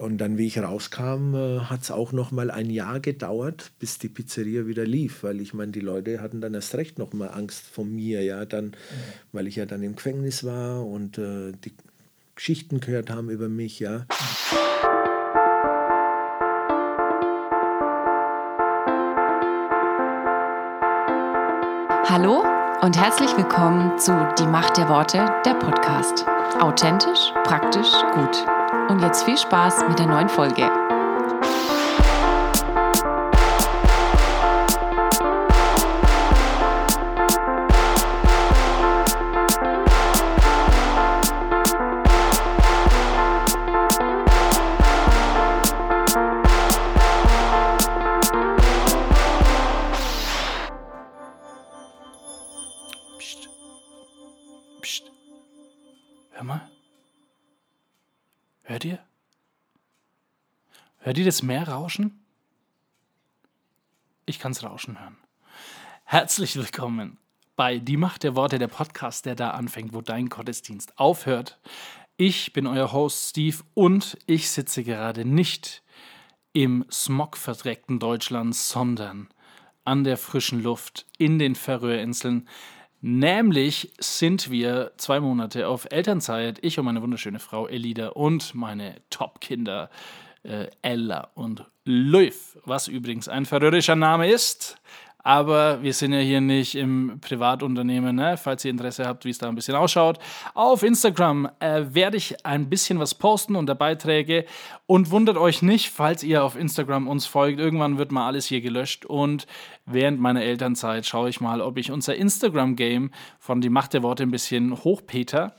Und dann, wie ich rauskam, äh, hat es auch noch mal ein Jahr gedauert, bis die Pizzeria wieder lief, weil ich meine, die Leute hatten dann erst recht noch mal Angst vor mir, ja, dann, mhm. weil ich ja dann im Gefängnis war und äh, die Geschichten gehört haben über mich, ja. Hallo und herzlich willkommen zu Die Macht der Worte, der Podcast. Authentisch, praktisch, gut. Und jetzt viel Spaß mit der neuen Folge. Hört ihr das Meer rauschen? Ich kann es rauschen hören. Herzlich willkommen bei Die Macht der Worte, der Podcast, der da anfängt, wo dein Gottesdienst aufhört. Ich bin euer Host Steve und ich sitze gerade nicht im smogverdreckten Deutschland, sondern an der frischen Luft in den Färöerinseln. Nämlich sind wir zwei Monate auf Elternzeit, ich und meine wunderschöne Frau Elida und meine Top-Kinder äh, Ella und Löw, was übrigens ein färöischer Name ist. Aber wir sind ja hier nicht im Privatunternehmen, ne? falls ihr Interesse habt, wie es da ein bisschen ausschaut. Auf Instagram äh, werde ich ein bisschen was posten unter Beiträge. Und wundert euch nicht, falls ihr auf Instagram uns folgt. Irgendwann wird mal alles hier gelöscht. Und während meiner Elternzeit schaue ich mal, ob ich unser Instagram-Game von Die Macht der Worte ein bisschen hochpeter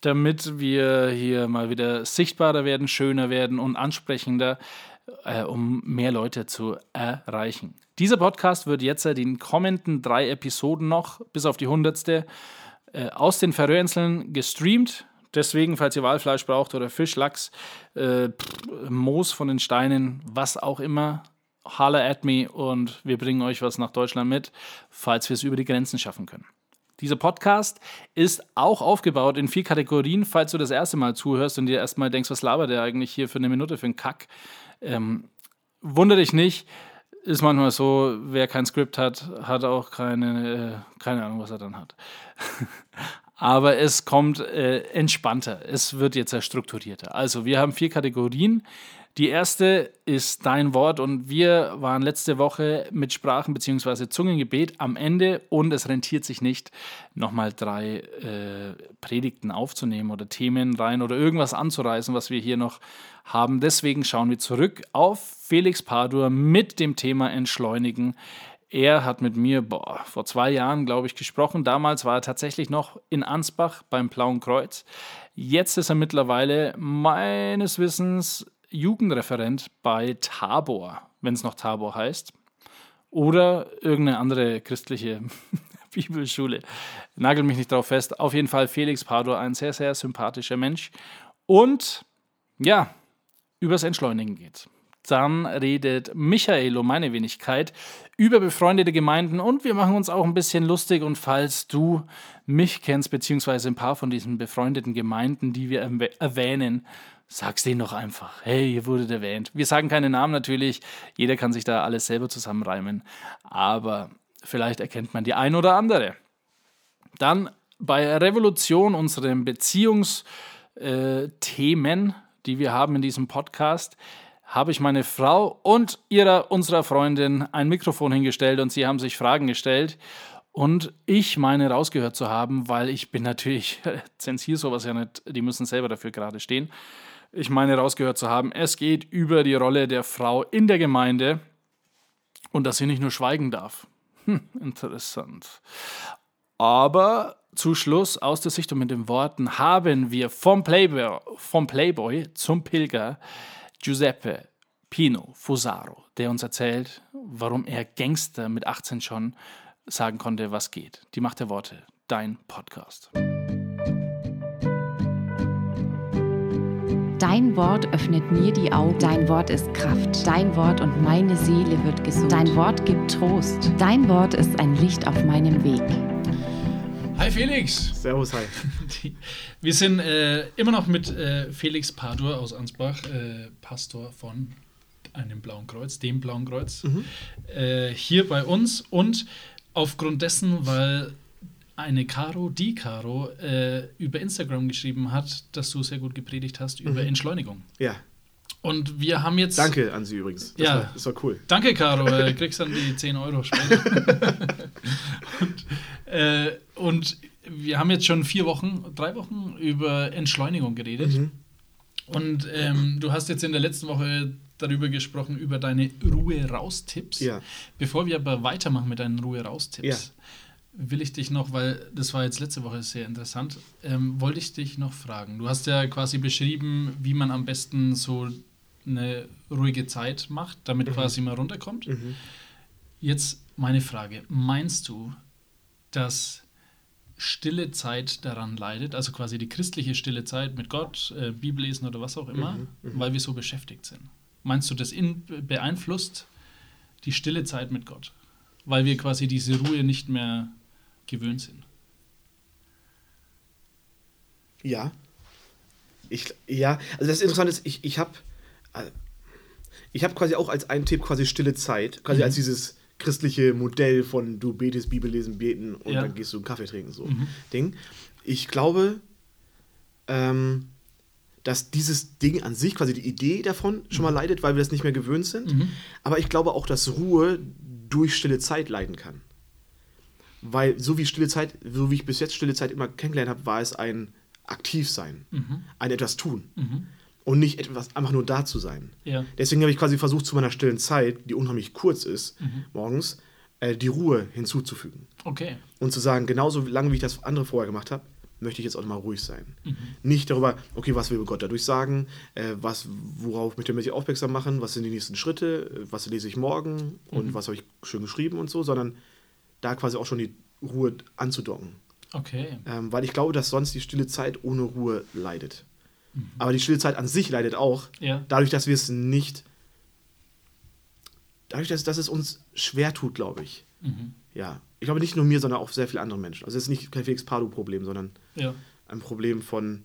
damit wir hier mal wieder sichtbarer werden, schöner werden und ansprechender, äh, um mehr Leute zu erreichen. Dieser Podcast wird jetzt in den kommenden drei Episoden noch, bis auf die hundertste, äh, aus den Färöerinseln gestreamt. Deswegen, falls ihr Walfleisch braucht oder Fisch, Lachs, äh, Moos von den Steinen, was auch immer, holla at me und wir bringen euch was nach Deutschland mit, falls wir es über die Grenzen schaffen können. Dieser Podcast ist auch aufgebaut in vier Kategorien, falls du das erste Mal zuhörst und dir erstmal denkst, was labert der eigentlich hier für eine Minute für einen Kack. Ähm, wunder dich nicht, ist manchmal so, wer kein Skript hat, hat auch keine, äh, keine Ahnung, was er dann hat. Aber es kommt äh, entspannter. Es wird jetzt strukturierter. Also, wir haben vier Kategorien. Die erste ist dein Wort und wir waren letzte Woche mit Sprachen bzw. Zungengebet am Ende und es rentiert sich nicht, nochmal drei äh, Predigten aufzunehmen oder Themen rein oder irgendwas anzureißen, was wir hier noch haben. Deswegen schauen wir zurück auf Felix Padur mit dem Thema Entschleunigen. Er hat mit mir boah, vor zwei Jahren, glaube ich, gesprochen. Damals war er tatsächlich noch in Ansbach beim Blauen Kreuz. Jetzt ist er mittlerweile meines Wissens Jugendreferent bei Tabor, wenn es noch Tabor heißt. Oder irgendeine andere christliche Bibelschule. Nagel mich nicht drauf fest. Auf jeden Fall Felix Pador, ein sehr, sehr sympathischer Mensch. Und ja, übers Entschleunigen geht. Dann redet Michael um meine Wenigkeit über befreundete Gemeinden und wir machen uns auch ein bisschen lustig. Und falls du mich kennst, beziehungsweise ein paar von diesen befreundeten Gemeinden, die wir erwähnen, Sag's denen doch einfach. Hey, ihr wurdet erwähnt. Wir sagen keine Namen natürlich. Jeder kann sich da alles selber zusammenreimen. Aber vielleicht erkennt man die ein oder andere. Dann bei Revolution, unseren Beziehungsthemen, äh, die wir haben in diesem Podcast, habe ich meine Frau und ihrer, unserer Freundin ein Mikrofon hingestellt und sie haben sich Fragen gestellt. Und ich meine rausgehört zu haben, weil ich bin natürlich, zensiere sowas ja nicht, die müssen selber dafür gerade stehen ich meine rausgehört zu haben, es geht über die Rolle der Frau in der Gemeinde und dass sie nicht nur schweigen darf. Hm, interessant. Aber zu Schluss aus der Sicht und mit den Worten haben wir vom Playboy, vom Playboy zum Pilger Giuseppe Pino Fusaro, der uns erzählt, warum er Gangster mit 18 schon sagen konnte, was geht. Die Macht der Worte, dein Podcast. Dein Wort öffnet mir die Augen. Dein Wort ist Kraft. Dein Wort und meine Seele wird gesund. Dein Wort gibt Trost. Dein Wort ist ein Licht auf meinem Weg. Hi Felix. Servus, hi. Wir sind äh, immer noch mit äh, Felix Padur aus Ansbach, äh, Pastor von einem Blauen Kreuz, dem Blauen Kreuz, äh, hier bei uns und aufgrund dessen, weil eine Caro, die Caro, äh, über Instagram geschrieben hat, dass du sehr gut gepredigt hast über Entschleunigung. Ja, Und wir haben jetzt. danke an Sie übrigens. Das, Ja. war, das war cool. Danke, Caro. Äh, kriegst dann die 10 Euro später. und, äh, und wir haben jetzt schon vier Wochen, drei Wochen über Entschleunigung geredet. Mhm. Und ähm, du hast jetzt in der letzten Woche darüber gesprochen, über deine Ruhe-Raus-Tipps. Ja. Bevor wir aber weitermachen mit deinen Ruhe-Raus-Tipps, Ja. Will ich dich noch, weil das war jetzt letzte Woche sehr interessant, ähm, wollte ich dich noch fragen. Du hast ja quasi beschrieben, wie man am besten so eine ruhige Zeit macht, damit quasi mal runterkommt. Mhm. Jetzt meine Frage: Meinst du, dass stille Zeit daran leidet, also quasi die christliche stille Zeit mit Gott, äh, Bibellesen oder was auch immer, Mhm, weil wir so beschäftigt sind? Meinst du, das in, beeinflusst die stille Zeit mit Gott, weil wir quasi diese Ruhe nicht mehr gewöhnt sind? Ja. Ich, ja, also das Interessante ist, ich, ich habe ich hab quasi auch als einen Tipp quasi stille Zeit, quasi Mhm. als dieses christliche Modell von du betest, Bibel lesen, beten und Ja. dann gehst du einen Kaffee trinken, so Mhm. Ding. Ich glaube, ähm, dass dieses Ding an sich, quasi die Idee davon, schon mal leidet, weil wir das nicht mehr gewöhnt sind. Mhm. Aber ich glaube auch, dass Ruhe durch stille Zeit leiden kann. Weil so wie stille Zeit, so wie ich bis jetzt stille Zeit immer kennengelernt habe, war es ein Aktivsein, Mhm. ein etwas tun Mhm. und nicht etwas einfach nur da zu sein. Ja. Deswegen habe ich quasi versucht, zu meiner stillen Zeit, die unheimlich kurz ist, Mhm. morgens, äh, die Ruhe hinzuzufügen. Okay. Und zu sagen, genauso lange wie ich das andere vorher gemacht habe, möchte ich jetzt auch mal ruhig sein. Mhm. Nicht darüber, okay, was will Gott dadurch sagen, äh, was, worauf möchte er mich aufmerksam machen, was sind die nächsten Schritte, äh, was lese ich morgen und Mhm. was habe ich schön geschrieben und so, sondern da quasi auch schon die Ruhe anzudocken. Okay. Ähm, weil ich glaube, dass sonst die stille Zeit ohne Ruhe leidet. Mhm. Aber die stille Zeit an sich leidet auch, Ja. dadurch, dass wir es nicht, dadurch, dass, dass es uns schwer tut, glaube ich. Mhm. Ja, ich glaube nicht nur mir, sondern auch sehr viele andere Menschen. Also es ist nicht kein Felix Pardo-Problem, sondern Ja. ein Problem von,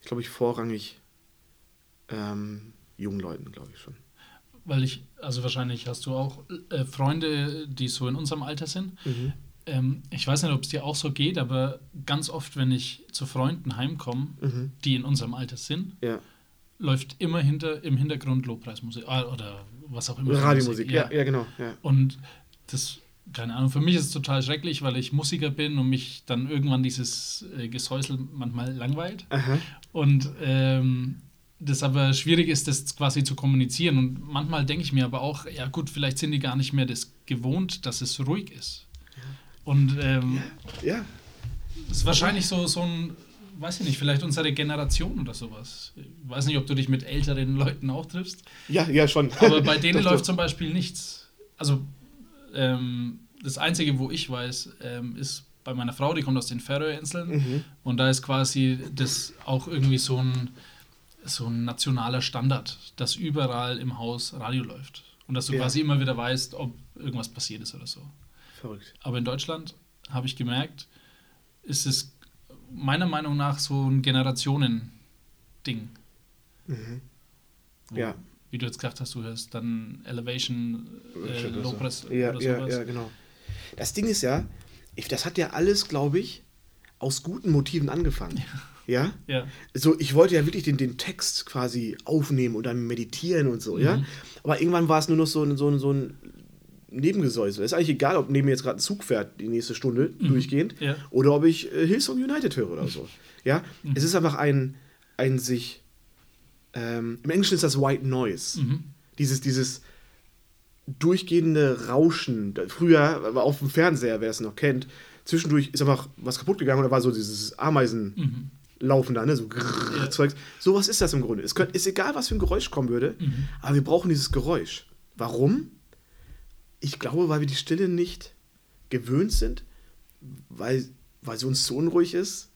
ich glaube ich, vorrangig ähm, jungen Leuten, glaube ich schon. Weil ich, also wahrscheinlich hast du auch äh, Freunde, die so in unserem Alter sind. Ähm, ich weiß nicht, ob es dir auch so geht, aber ganz oft, wenn ich zu Freunden heimkomme, Mhm. die in unserem Alter sind, Ja. läuft immer hinter, im Hintergrund Lobpreismusik ah, oder was auch immer. Radiomusik, Musik, ja. ja, genau. Ja. Und das, keine Ahnung, für mich ist es total schrecklich, weil ich Musiker bin und mich dann irgendwann dieses äh, Gesäusel manchmal langweilt. Aha. Und ähm, das aber schwierig ist, das quasi zu kommunizieren. Und manchmal denke ich mir aber auch, ja gut, vielleicht sind die gar nicht mehr das gewohnt, dass es ruhig ist. Und ähm, Ja. es ist wahrscheinlich so, so ein, weiß ich nicht, vielleicht unsere Generation oder sowas. Ich weiß nicht, ob du dich mit älteren Leuten auch triffst. Ja, ja, schon. Aber bei denen läuft zum Beispiel nichts. Also ähm, das Einzige, wo ich weiß, ähm, ist bei meiner Frau, die kommt aus den Färöerinseln. Mhm. Und da ist quasi das auch irgendwie so ein, so ein nationaler Standard, dass überall im Haus Radio läuft. Und dass du Ja. quasi immer wieder weißt, ob irgendwas passiert ist oder so. Verrückt. Aber in Deutschland habe ich gemerkt, ist es meiner Meinung nach so ein Generationen-Ding. Mhm. Ja. Wie du jetzt gesagt hast, du hörst dann Elevation, äh, Oder so. Ja, oder ja, sowas. ja, genau. Das Ding ist ja, das hat ja alles, glaube ich, aus guten Motiven angefangen. Ja? Ja. So, ich wollte ja wirklich den, den Text quasi aufnehmen und dann meditieren und so, ja. Mhm. Aber irgendwann war es nur noch so ein, so ein, so ein Nebengesäusel. Ist eigentlich egal, ob neben mir jetzt gerade ein Zug fährt, die nächste Stunde durchgehend, Mhm. Ja. oder ob ich äh, Hillsong United höre oder so. Ja, Mhm. es ist einfach ein, ein sich, ähm, im Englischen ist das White Noise. Mhm. Dieses, dieses durchgehende Rauschen. Früher, auf dem Fernseher, wer es noch kennt, zwischendurch ist einfach was kaputt gegangen und da war so dieses Ameisen Mhm. Laufen da, ne? So grrrr, Ja. Zeugs. Sowas ist das im Grunde. Es könnt, ist egal, was für ein Geräusch kommen würde, Mhm. aber wir brauchen dieses Geräusch. Warum? Ich glaube, weil wir die Stille nicht gewöhnt sind, weil, weil sie uns zu unruhig ist,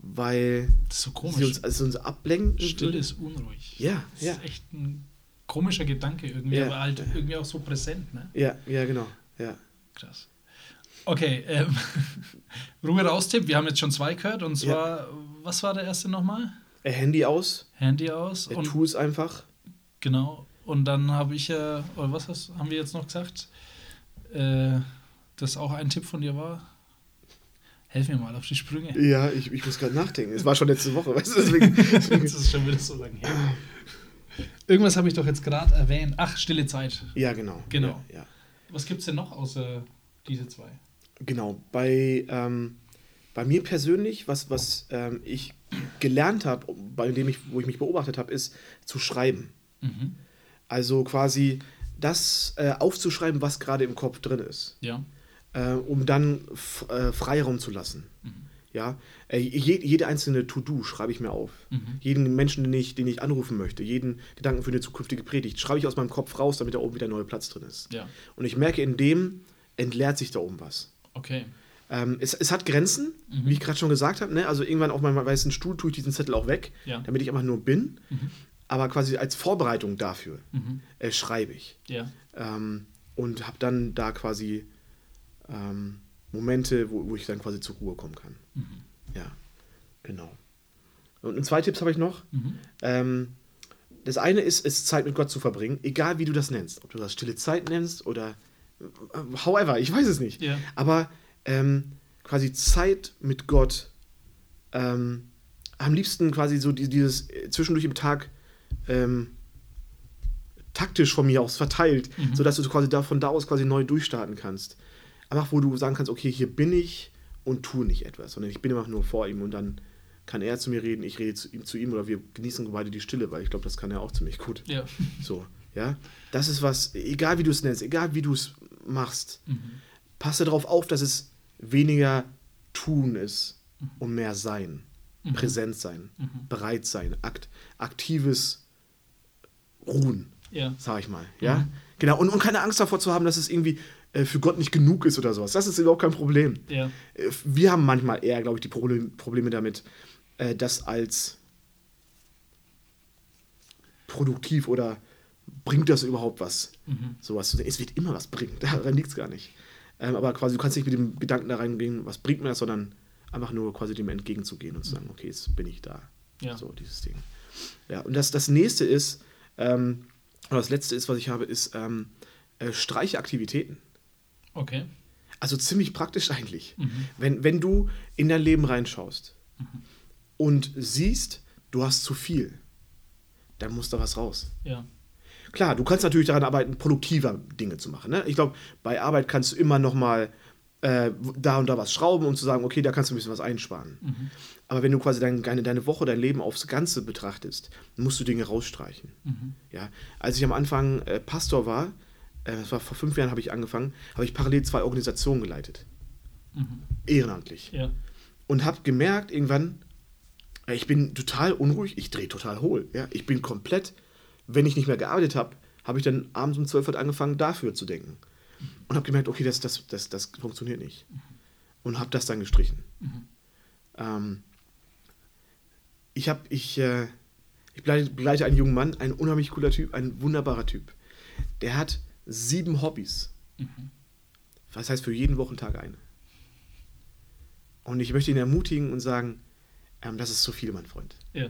weil ist so sie uns, also uns ablenken. Stille ist unruhig. Ja, das ja. ist echt ein komischer Gedanke irgendwie, Ja. aber halt irgendwie auch so präsent, ne? Ja, ja, genau. Ja. Krass. Okay, ähm, Ruhe raus-Tipp. Wir haben jetzt schon zwei gehört. Und zwar, was war der erste nochmal? Äh, Handy aus, Handy aus. äh, Und, tu es einfach. genau. Und dann habe ich ja, oder was hast, haben wir jetzt noch gesagt? Äh, das auch ein Tipp von dir war? Helf mir mal auf die Sprünge. Ja, ich, ich muss gerade nachdenken. Es war schon letzte Woche, weißt du, deswegen. das ist schon wieder so lange her. Irgendwas habe ich doch jetzt gerade erwähnt. Ach, stille Zeit. ja, genau. Genau. Ja, ja. Was gibt es denn noch außer diese zwei? Genau. Bei, ähm, bei mir persönlich, was, was ähm, ich gelernt habe, bei dem ich, wo ich mich beobachtet habe, ist zu schreiben. Mhm. Also quasi das äh, aufzuschreiben, was gerade im Kopf drin ist. Ja. äh, um dann äh, Freiraum zu lassen. Mhm. Ja, äh, je, jede einzelne To-Do schreibe ich mir auf. Mhm. Jeden Menschen, den ich, den ich anrufen möchte, jeden Gedanken für eine zukünftige Predigt, schreibe ich aus meinem Kopf raus, damit da oben wieder neuer Platz drin ist. Ja. Und ich merke, in dem entleert sich da oben was. Okay. Ähm, es, es hat Grenzen, Mhm. wie ich gerade schon gesagt habe. Ne? Also irgendwann auf meinem weißen Stuhl tue ich diesen Zettel auch weg, Ja. damit ich einfach nur bin. Mhm. Aber quasi als Vorbereitung dafür Mhm. äh, schreibe ich. Ja. Ähm, und habe dann da quasi ähm, Momente, wo, wo ich dann quasi zur Ruhe kommen kann. Mhm. Ja, genau. Und zwei Tipps habe ich noch. Mhm. Ähm, das eine ist, ist Zeit mit Gott zu verbringen, egal wie du das nennst. Ob du das stille Zeit nennst oder however, ich weiß es nicht. Ja. Aber ähm, quasi Zeit mit Gott, ähm, am liebsten quasi so die- dieses äh, zwischendurch im Tag ähm, taktisch von mir aus verteilt, Mhm. sodass du quasi da, von da aus quasi neu durchstarten kannst. Einfach, wo du sagen kannst, okay, hier bin ich und tue nicht etwas, sondern ich bin einfach nur vor ihm und dann kann er zu mir reden, ich rede zu ihm, zu ihm oder wir genießen beide die Stille, weil ich glaube, das kann er auch ziemlich gut. Ja. So, ja. Das ist was, egal wie du es nennst, egal wie du es machst, Mhm. passe darauf auf, dass es weniger tun ist und mehr sein. Mhm. Präsent sein, Mhm. bereit sein, akt, aktives Ruhen, Ja. sag ich mal. Ja, Mhm. genau. Und, und keine Angst davor zu haben, dass es irgendwie äh, für Gott nicht genug ist oder sowas. Das ist überhaupt kein Problem. Ja. Äh, Wir haben manchmal eher, glaube ich, die Problem, Probleme damit, äh, das als produktiv oder bringt das überhaupt was? Mhm. Sowas. Es wird immer was bringen, daran liegt es gar nicht. Ähm, aber quasi, du kannst nicht mit dem Gedanken da reingehen, was bringt mir das, sondern einfach nur quasi dem entgegenzugehen und zu sagen, okay, jetzt bin ich da. Ja. So, dieses Ding. Ja, und das, das nächste ist, ähm, oder das letzte ist, was ich habe, ist ähm, äh, Streichaktivitäten. Okay. Also ziemlich praktisch eigentlich. Mhm. Wenn, wenn du in dein Leben reinschaust und siehst, du hast zu viel, dann muss da was raus. Ja. Klar, du kannst natürlich daran arbeiten, produktiver Dinge zu machen. Ne? Ich glaube, bei Arbeit kannst du immer noch mal äh, da und da was schrauben und zu sagen, okay, da kannst du ein bisschen was einsparen. Mhm. Aber wenn du quasi dein, deine, deine Woche, dein Leben aufs Ganze betrachtest, musst du Dinge rausstreichen. Mhm. Ja? Als ich am Anfang äh, Pastor war, äh, das war vor fünf Jahren habe ich angefangen, habe ich parallel zwei Organisationen geleitet. Mhm. Ehrenamtlich. Ja. Und habe gemerkt irgendwann, ich bin total unruhig, ich drehe total hohl. Ja? Ich bin komplett, wenn ich nicht mehr gearbeitet habe, habe ich dann abends um 12 Uhr angefangen, dafür zu denken. Und habe gemerkt, okay, das, das, das, das funktioniert nicht. Und habe das dann gestrichen. Ähm, ich habe, ich, äh, ich begleite, einen jungen Mann, ein unheimlich cooler Typ, ein wunderbarer Typ. Der hat sieben Hobbys. Das heißt für jeden Wochentag eine. Und ich möchte ihn ermutigen und sagen, ähm, das ist zu viel, mein Freund. Ja.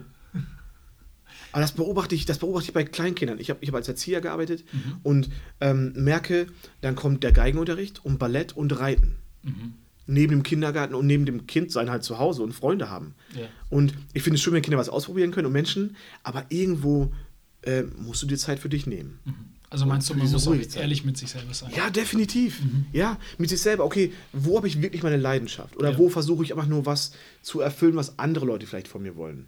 Aber das beobachte ich, das beobachte ich bei Kleinkindern. Ich habe ich hab als Erzieher gearbeitet und ähm, merke, dann kommt der Geigenunterricht und Ballett und Reiten. Mhm. Neben dem Kindergarten und neben dem Kind sein halt zu Hause und Freunde haben. Ja. Und ich finde es schön, wenn Kinder was ausprobieren können und Menschen, aber irgendwo äh, musst du dir Zeit für dich nehmen. Also meinst du, man muss auch ehrlich mit sich selber sein? Ja, definitiv. Ja, mit sich selber. Okay, wo habe ich wirklich meine Leidenschaft? Oder Ja. wo versuche ich einfach nur was zu erfüllen, was andere Leute vielleicht von mir wollen?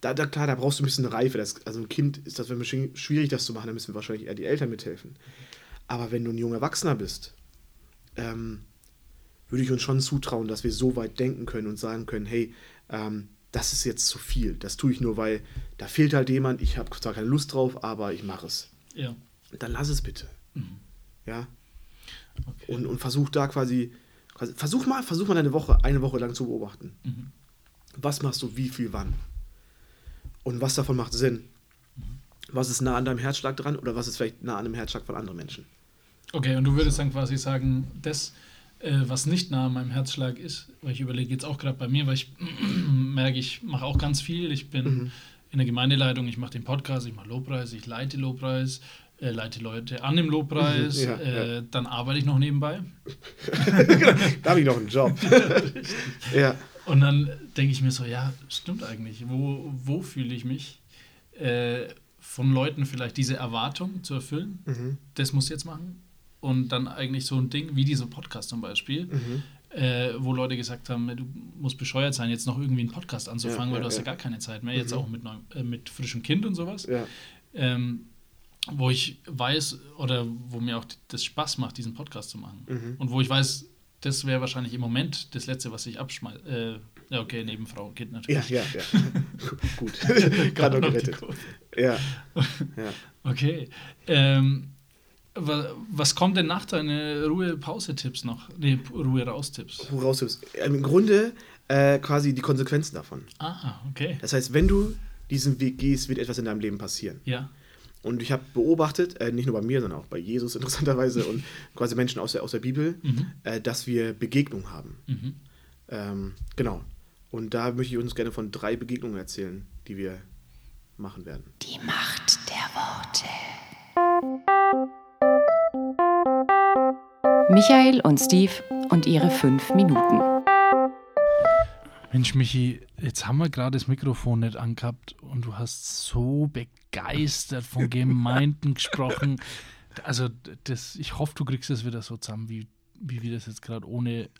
Da, da, klar, da brauchst du ein bisschen Reife. Das, also ein Kind ist das wahrscheinlich schwierig, das zu machen. Da müssen wahrscheinlich eher die Eltern mithelfen. Aber wenn du ein junger Erwachsener bist, ähm, würde ich uns schon zutrauen, dass wir so weit denken können und sagen können, hey, ähm, das ist jetzt zu viel. Das tue ich nur, weil da fehlt halt jemand. Ich habe zwar keine Lust drauf, aber ich mache es. Ja. Dann lass es bitte. Ja, Okay. und, und versuch da quasi, quasi, versuch mal, versuch mal eine Woche, eine Woche lang zu beobachten. Mhm. Was machst du, wie viel, wann? Und was davon macht Sinn? Was ist nah an deinem Herzschlag dran oder was ist vielleicht nah an dem Herzschlag von anderen Menschen? Okay, und du würdest dann quasi sagen, das äh, was nicht nah an meinem Herzschlag ist, weil ich überlege jetzt auch gerade bei mir, weil ich merke, ich mache auch ganz viel. Ich bin Mhm. in der Gemeindeleitung, ich mache den Podcast, ich mache Lobpreis, ich leite Lobpreis, äh, leite Leute an im Lobpreis, Mhm, ja, äh, dann arbeite ich noch nebenbei. Da habe ich noch einen Job. ja. Und dann denke ich mir so, ja, stimmt eigentlich. Wo, wo fühle ich mich? Äh, von Leuten vielleicht diese Erwartung zu erfüllen, Mhm. das muss ich jetzt machen. Und dann eigentlich so ein Ding wie dieser Podcast zum Beispiel, Mhm. äh, wo Leute gesagt haben, du musst bescheuert sein, jetzt noch irgendwie einen Podcast anzufangen, Ja, weil ja, du hast ja ja. gar keine Zeit mehr, jetzt Mhm. auch mit, neuem, äh, mit frischem Kind und sowas. Ja. Ähm, wo ich weiß oder wo mir auch das Spaß macht, diesen Podcast zu machen. Mhm. Und wo ich weiß, das wäre wahrscheinlich im Moment das Letzte, was ich abschmeiße. Äh, ja, okay, neben Frau und Kind Ja, natürlich. ja, ja. Gut. Gerade noch gerettet. Ja. ja. Okay. Ähm, wa- was kommt denn nach deinen Ruhe-Pause-Tipps noch? Nee, Ruhe-Raus-Tipps. Du Im Grunde äh, quasi die Konsequenzen davon. Ah, okay. Das heißt, wenn du diesen Weg gehst, wird etwas in deinem Leben passieren. Ja. Und ich habe beobachtet, äh, nicht nur bei mir, sondern auch bei Jesus interessanterweise und quasi Menschen aus der, aus der Bibel, Mhm. äh, dass wir Begegnungen haben. Mhm. Ähm, genau. Und da möchte ich uns gerne von drei Begegnungen erzählen, die wir machen werden. Die Macht der Worte. Michael und Steve und ihre fünf Minuten. Mensch, Michi, jetzt haben wir gerade das Mikrofon nicht angehabt und du hast so begeistert von Gemeinden gesprochen. Also, das, ich hoffe, du kriegst das wieder so zusammen, wie, wie wir das jetzt gerade ohne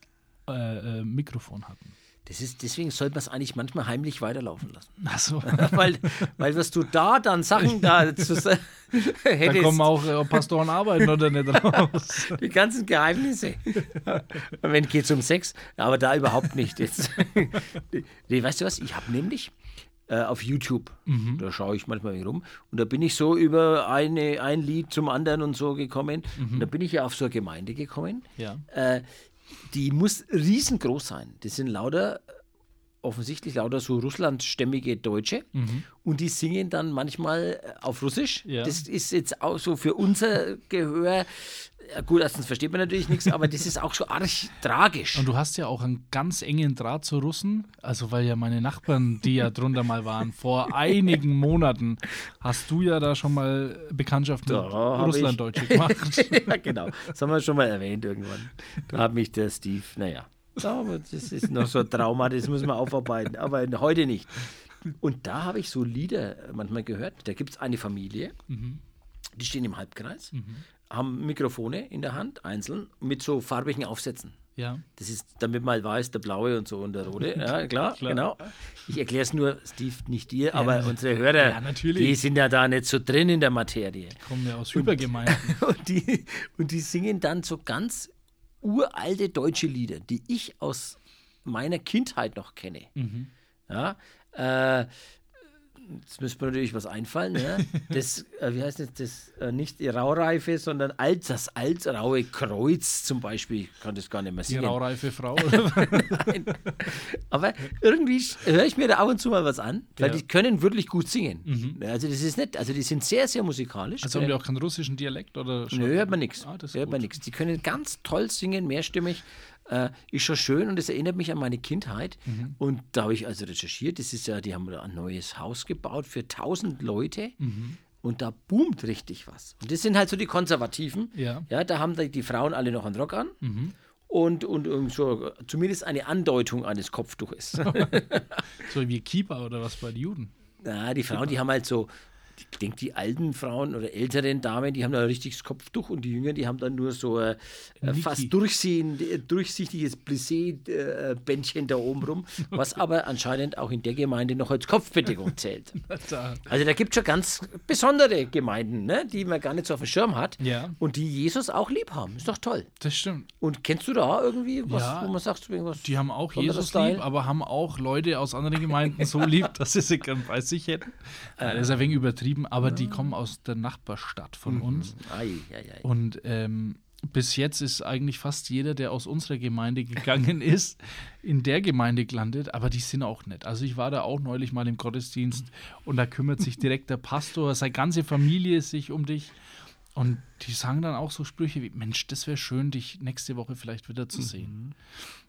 äh, äh, Mikrofon hatten. Das ist, deswegen sollte man es eigentlich manchmal heimlich weiterlaufen lassen. Also, weil, weil was du da dann Sachen da zu sa- da hättest, kommen auch äh, Pastoren arbeiten oder nicht raus. die ganzen Geheimnisse. Wenn geht es um Sex, aber da überhaupt nicht jetzt. nee, weißt du was? Ich habe nämlich äh, auf YouTube, Mhm. da schaue ich manchmal rum, und da bin ich so über eine, ein Lied zum anderen und so gekommen. Und da bin ich ja auf so eine Gemeinde gekommen. Ja. Äh, die muss riesengroß sein. Das sind lauter, offensichtlich lauter so russlandstämmige Deutsche. Und die singen dann manchmal auf Russisch. Ja. Das ist jetzt auch so für unser Gehör. Gut, erstens versteht man natürlich nichts, aber das ist auch so arg tragisch. Und du hast ja auch einen ganz engen Draht zu Russen. Also, weil ja meine Nachbarn, die ja drunter mal waren, vor einigen Monaten, hast du ja da schon mal Bekanntschaft mit Da hab ich- Russlanddeutsche gemacht. ja, genau. Das haben wir schon mal erwähnt irgendwann. Da hat mich der Steve, naja, aber das ist noch so ein Trauma, das muss man aufarbeiten, aber heute nicht. Und da habe ich so Lieder manchmal gehört. Da gibt es eine Familie, die stehen im Halbkreis, haben Mikrofone in der Hand, einzeln, mit so farbigen Aufsätzen. Ja. Das ist, damit mal weiß, der blaue und so und der rote. Ja, klar, genau. Ich erkläre es nur, Steve, nicht dir, aber unsere Hörer, Ja, natürlich. die sind ja da nicht so drin in der Materie. Kommen ja aus Übergemeinden. Und die, und die singen dann so ganz uralte deutsche Lieder, die ich aus meiner Kindheit noch kenne. Ja, äh, jetzt müsste mir natürlich was einfallen. Ja? Das, äh, wie heißt das, das äh, nicht die Raureife, sondern alt, das altraue Kreuz zum Beispiel. Ich kann das gar nicht mehr Die singen. raureife Frau. Nein. Aber irgendwie höre ich mir da ab und zu mal was an, weil Ja. die können wirklich gut singen. Also das ist nett. Also die sind sehr, sehr musikalisch. Also haben die auch keinen russischen Dialekt? Oder? Nö, hört man nichts. Ah, hört man nichts. Die können ganz toll singen, mehrstimmig. Äh, ist schon schön und es erinnert mich an meine Kindheit. Mhm. Und da habe ich also recherchiert. Das ist ja, die haben da ein neues Haus gebaut für 1000 Leute. Mhm. Und da boomt richtig was. Und das sind halt so die Konservativen. Ja. Mhm. Ja, da haben die, Frauen alle noch einen Rock an. Und, und, und so zumindest eine Andeutung eines Kopftuches. So wie Keeper oder was bei den Juden. Na, die Frauen, die haben halt so, ich denke, die alten Frauen oder älteren Damen, die haben da ein richtiges Kopftuch und die Jüngeren, die haben dann nur so ein äh, Niki. fast durchsehend, äh, durchsichtiges Plissé-Bändchen da oben rum, was aber anscheinend auch in der Gemeinde noch als Kopfbedeckung zählt. Also da gibt es schon ganz besondere Gemeinden, ne, die man gar nicht so auf dem Schirm hat Ja. und die Jesus auch lieb haben. Ist doch toll. Das stimmt. Und kennst du da irgendwie was, Ja, wo man sagt, irgendwas? Die haben auch Jesus Style? lieb, aber haben auch Leute aus anderen Gemeinden so lieb, dass sie sie gern bei sich hätten. Äh, das ist ein wenig übertrieben, aber die kommen aus der Nachbarstadt von uns. Ei, ei, ei. Und ähm, bis jetzt ist eigentlich fast jeder, der aus unserer Gemeinde gegangen ist, in der Gemeinde gelandet, aber die sind auch nett. Also ich war da auch neulich mal im Gottesdienst und da kümmert sich direkt der Pastor, seine ganze Familie sich um dich. Und die sagen dann auch so Sprüche wie: Mensch, das wäre schön, dich nächste Woche vielleicht wieder zu sehen.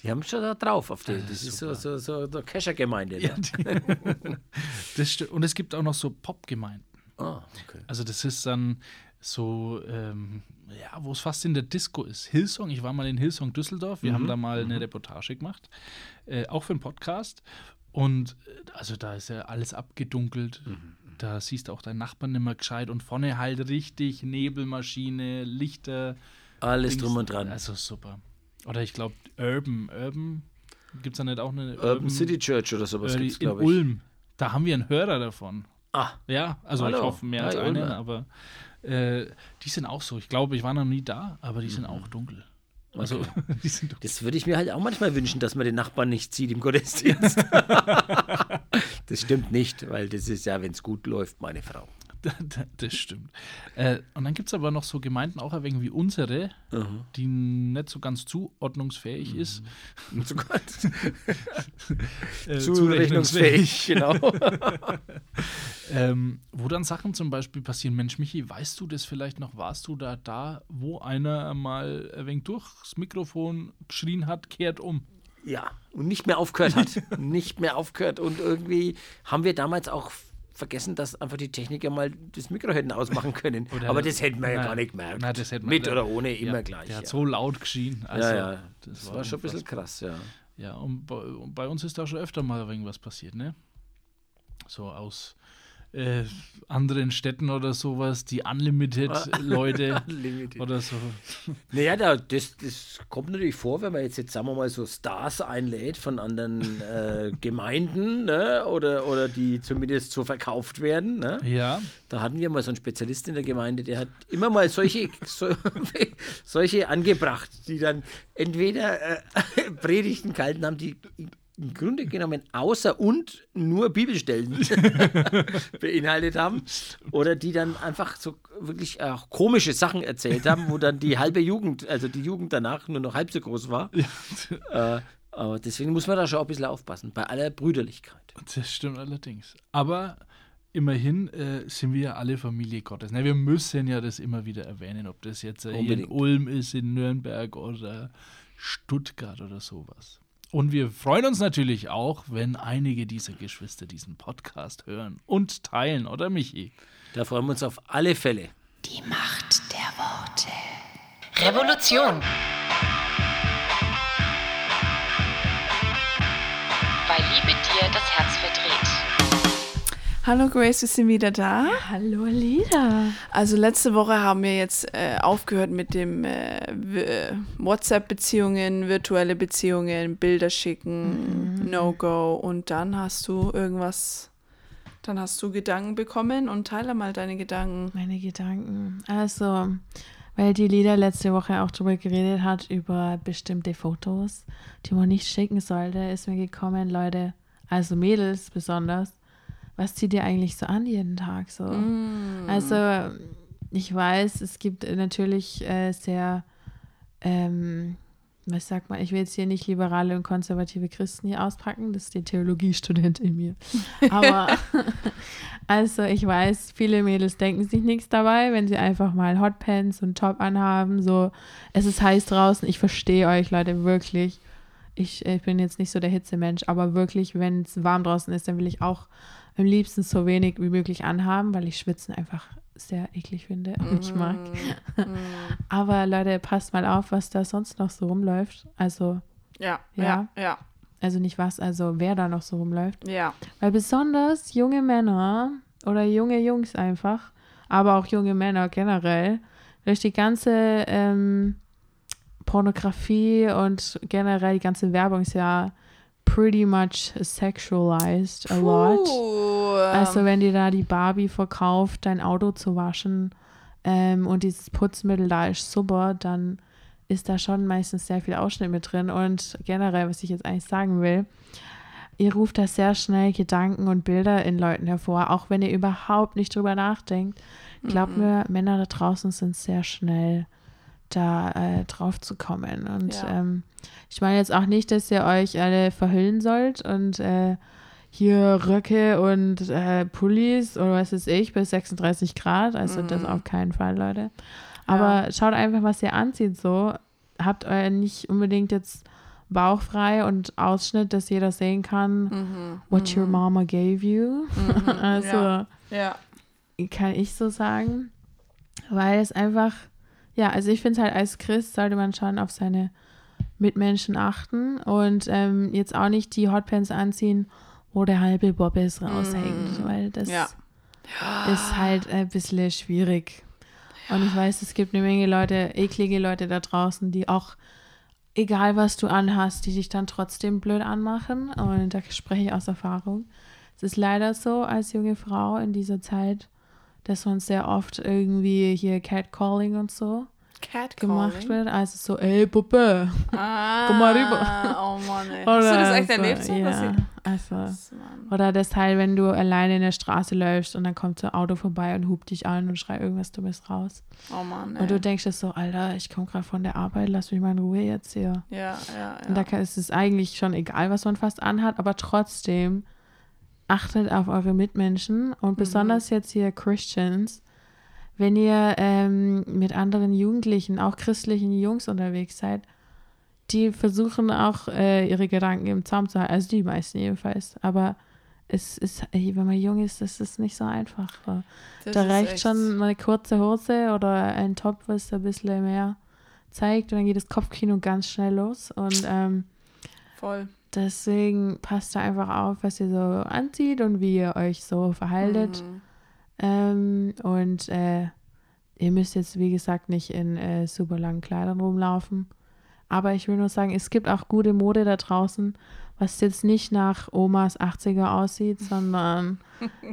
Die haben schon da drauf auf die. Das ist so, so, so der Kescher-Gemeinde. Ja, das und es gibt auch noch so Popgemeinden. Ah, okay. Also das ist dann so, ähm, ja, wo es fast in der Disco ist. Hillsong, ich war mal in Hillsong Düsseldorf, wir haben da mal eine Reportage gemacht, äh, auch für einen Podcast. Und äh, also da ist ja alles abgedunkelt. Da siehst du auch deinen Nachbarn mehr gescheit und vorne halt richtig Nebelmaschine, Lichter. Alles Dings. drum und dran. Also super. Oder ich glaube Urban, Urban, gibt es da nicht auch eine Urban City Church oder sowas äh, gibt es, in glaube ich. Ulm. Da haben wir einen Hörer davon. Ah, Ja, also ich Hallo. hoffe mehr als Hi, einen, Ulmer. aber äh, die sind auch so. Ich glaube, ich war noch nie da, aber die Mhm. sind auch dunkel. Also die sind dunkel. das würde ich mir halt auch manchmal wünschen, dass man den Nachbarn nicht sieht im Gottesdienst. das stimmt nicht, weil das ist ja, wenn es gut läuft, meine Frau. das stimmt. Äh, und dann gibt es aber noch so Gemeinden, auch wenig wie unsere, die nicht so ganz zuordnungsfähig ist. Und so Gott. Äh, Zurechnungsfähig, genau. Ähm, wo dann Sachen zum Beispiel passieren. Mensch, Michi, weißt du das vielleicht noch? Warst du da, da, wo einer mal ein wenig durchs Mikrofon geschrien hat, kehrt um? Ja, und nicht mehr aufgehört hat. nicht mehr aufgehört. Und irgendwie haben wir damals auch vergessen, dass einfach die Techniker mal das Mikro hätten ausmachen können. Oder- Aber das hätten wir ja Nein, gar nicht gemerkt. nein, das hätten wir- Mit der- oder ohne, Ja, immer gleich. Der hat ja. so laut geschrien. Also, ja, ja. Das, war, schon ein bisschen krass, ja. Ja, und bei, und bei uns ist da schon öfter mal irgendwas passiert, ne? So aus äh, anderen Städten oder sowas, die Unlimited-Leute Unlimited. oder so. Naja, da, das, das kommt natürlich vor, wenn man jetzt, jetzt, sagen wir mal, so Stars einlädt von anderen äh, Gemeinden ne? oder, oder die zumindest so verkauft werden. Ne? Ja, Da hatten wir mal so einen Spezialist in der Gemeinde, der hat immer mal solche, so, solche angebracht, die dann entweder äh, Predigten gehalten haben, die im Grunde genommen außer und nur Bibelstellen beinhaltet haben oder die dann einfach so wirklich auch komische Sachen erzählt haben, wo dann die halbe Jugend, also die Jugend danach nur noch halb so groß war. Äh, aber deswegen muss man da schon ein bisschen aufpassen, bei aller Brüderlichkeit. das stimmt allerdings. Aber immerhin äh, sind wir ja alle Familie Gottes. Ne, wir müssen ja das immer wieder erwähnen, ob das jetzt äh, in. Ulm ist, in Nürnberg oder Stuttgart oder sowas. Und wir freuen uns natürlich auch, wenn einige dieser Geschwister diesen Podcast hören und teilen, oder Michi? Da freuen wir uns auf alle Fälle. Die Macht der Worte. Revolution. Weil Liebe dir das Herz. Hallo Grace, wir sind wieder da. Hallo Lida. Also letzte Woche haben wir jetzt äh, aufgehört mit dem äh, w- WhatsApp-Beziehungen, virtuelle Beziehungen, Bilder schicken, No-Go und dann hast du irgendwas, dann hast du Gedanken bekommen und teile mal deine Gedanken. Meine Gedanken. Also, weil die Lieder letzte Woche auch darüber geredet hat, über bestimmte Fotos, die man nicht schicken sollte, ist mir gekommen, Leute, also Mädels besonders, was zieht ihr eigentlich so an jeden Tag so? Also, ich weiß, es gibt natürlich äh, sehr, ähm, was sagt man, ich will jetzt hier nicht liberale und konservative Christen hier auspacken, das ist die Theologiestudent in mir. Aber also ich weiß, viele Mädels denken sich nichts dabei, wenn sie einfach mal Hotpants und Top anhaben. So, es ist heiß draußen. Ich verstehe euch, Leute, wirklich. Ich, ich bin jetzt nicht so der Hitzemensch, aber wirklich, wenn es warm draußen ist, dann will ich auch am liebsten so wenig wie möglich anhaben, weil ich Schwitzen einfach sehr eklig finde und nicht mag. aber Leute, passt mal auf, was da sonst noch so rumläuft. Also, Ja, Ja. ja, ja, also nicht was, also wer da noch so rumläuft. ja. Weil besonders junge Männer oder junge Jungs einfach, aber auch junge Männer generell, durch die ganze ähm, Pornografie und generell die ganze Werbung ist ja pretty much sexualized a lot. Puh, Also wenn dir da die Barbie verkauft, dein Auto zu waschen ähm, und dieses Putzmittel da ist super, dann ist da schon meistens sehr viel Ausschnitt mit drin. Und generell, was ich jetzt eigentlich sagen will, ihr ruft da sehr schnell Gedanken und Bilder in Leuten hervor, auch wenn ihr überhaupt nicht drüber nachdenkt. Glaubt mir, Männer da draußen sind sehr schnell da äh, drauf zu kommen. Und Ja. ähm, ich meine jetzt auch nicht, dass ihr euch alle verhüllen sollt und äh, hier Röcke und äh, Pullis oder was weiß ich bei 36 Grad. Also das Mhm. auf keinen Fall, Leute. Aber schaut einfach, was ihr anzieht so. Habt euer nicht unbedingt jetzt bauchfrei und Ausschnitt, dass jeder sehen kann, Mhm. what your mama gave you. also Ja. Ja. kann ich so sagen. Weil es einfach, ja, also ich finde es halt als Christ sollte man schon auf seine Mitmenschen achten und ähm, jetzt auch nicht die Hotpants anziehen, wo der halbe Bobbes raushängt, weil das Ja. ist halt ein bisschen schwierig. Und ich weiß, es gibt eine Menge Leute, eklige Leute da draußen, die auch, egal was du anhast, die dich dann trotzdem blöd anmachen. Und da spreche ich aus Erfahrung. Es ist leider so als junge Frau in dieser Zeit, dass man sehr oft irgendwie hier Catcalling und so gemacht wird. Also so, ey Puppe, Ah, Komm mal rüber. Oh Mann, ey. Hast du das echt erlebt? So, ja, also. Oder das Teil, wenn du alleine in der Straße läufst und dann kommt so ein Auto vorbei und hupt dich an und schreit irgendwas Dummes raus. Oh Mann, ey. Und du denkst dir so, Alter, ich komme gerade von der Arbeit, lass mich mal in Ruhe jetzt hier. ja, ja, ja. Und da kann, ist es eigentlich schon egal, was man fast anhat, aber trotzdem achtet auf eure Mitmenschen Mhm. und besonders jetzt hier Christians, wenn ihr ähm, mit anderen Jugendlichen, auch christlichen Jungs unterwegs seid, die versuchen auch äh, ihre Gedanken im Zaum zu halten, also die meisten jedenfalls, aber es ist, ey, wenn man jung ist, ist es nicht so einfach. Das da reicht schon eine kurze Hose oder ein Top, was ein bisschen mehr zeigt und dann geht das Kopfkino ganz schnell los und ähm, Voll. Deswegen passt da einfach auf, was ihr so anzieht und wie ihr euch so verhaltet. Mhm. Ähm, und äh, ihr müsst jetzt, wie gesagt, nicht in äh, super langen Kleidern rumlaufen. Aber ich will nur sagen, es gibt auch gute Mode da draußen, was jetzt nicht nach Omas 80er aussieht, sondern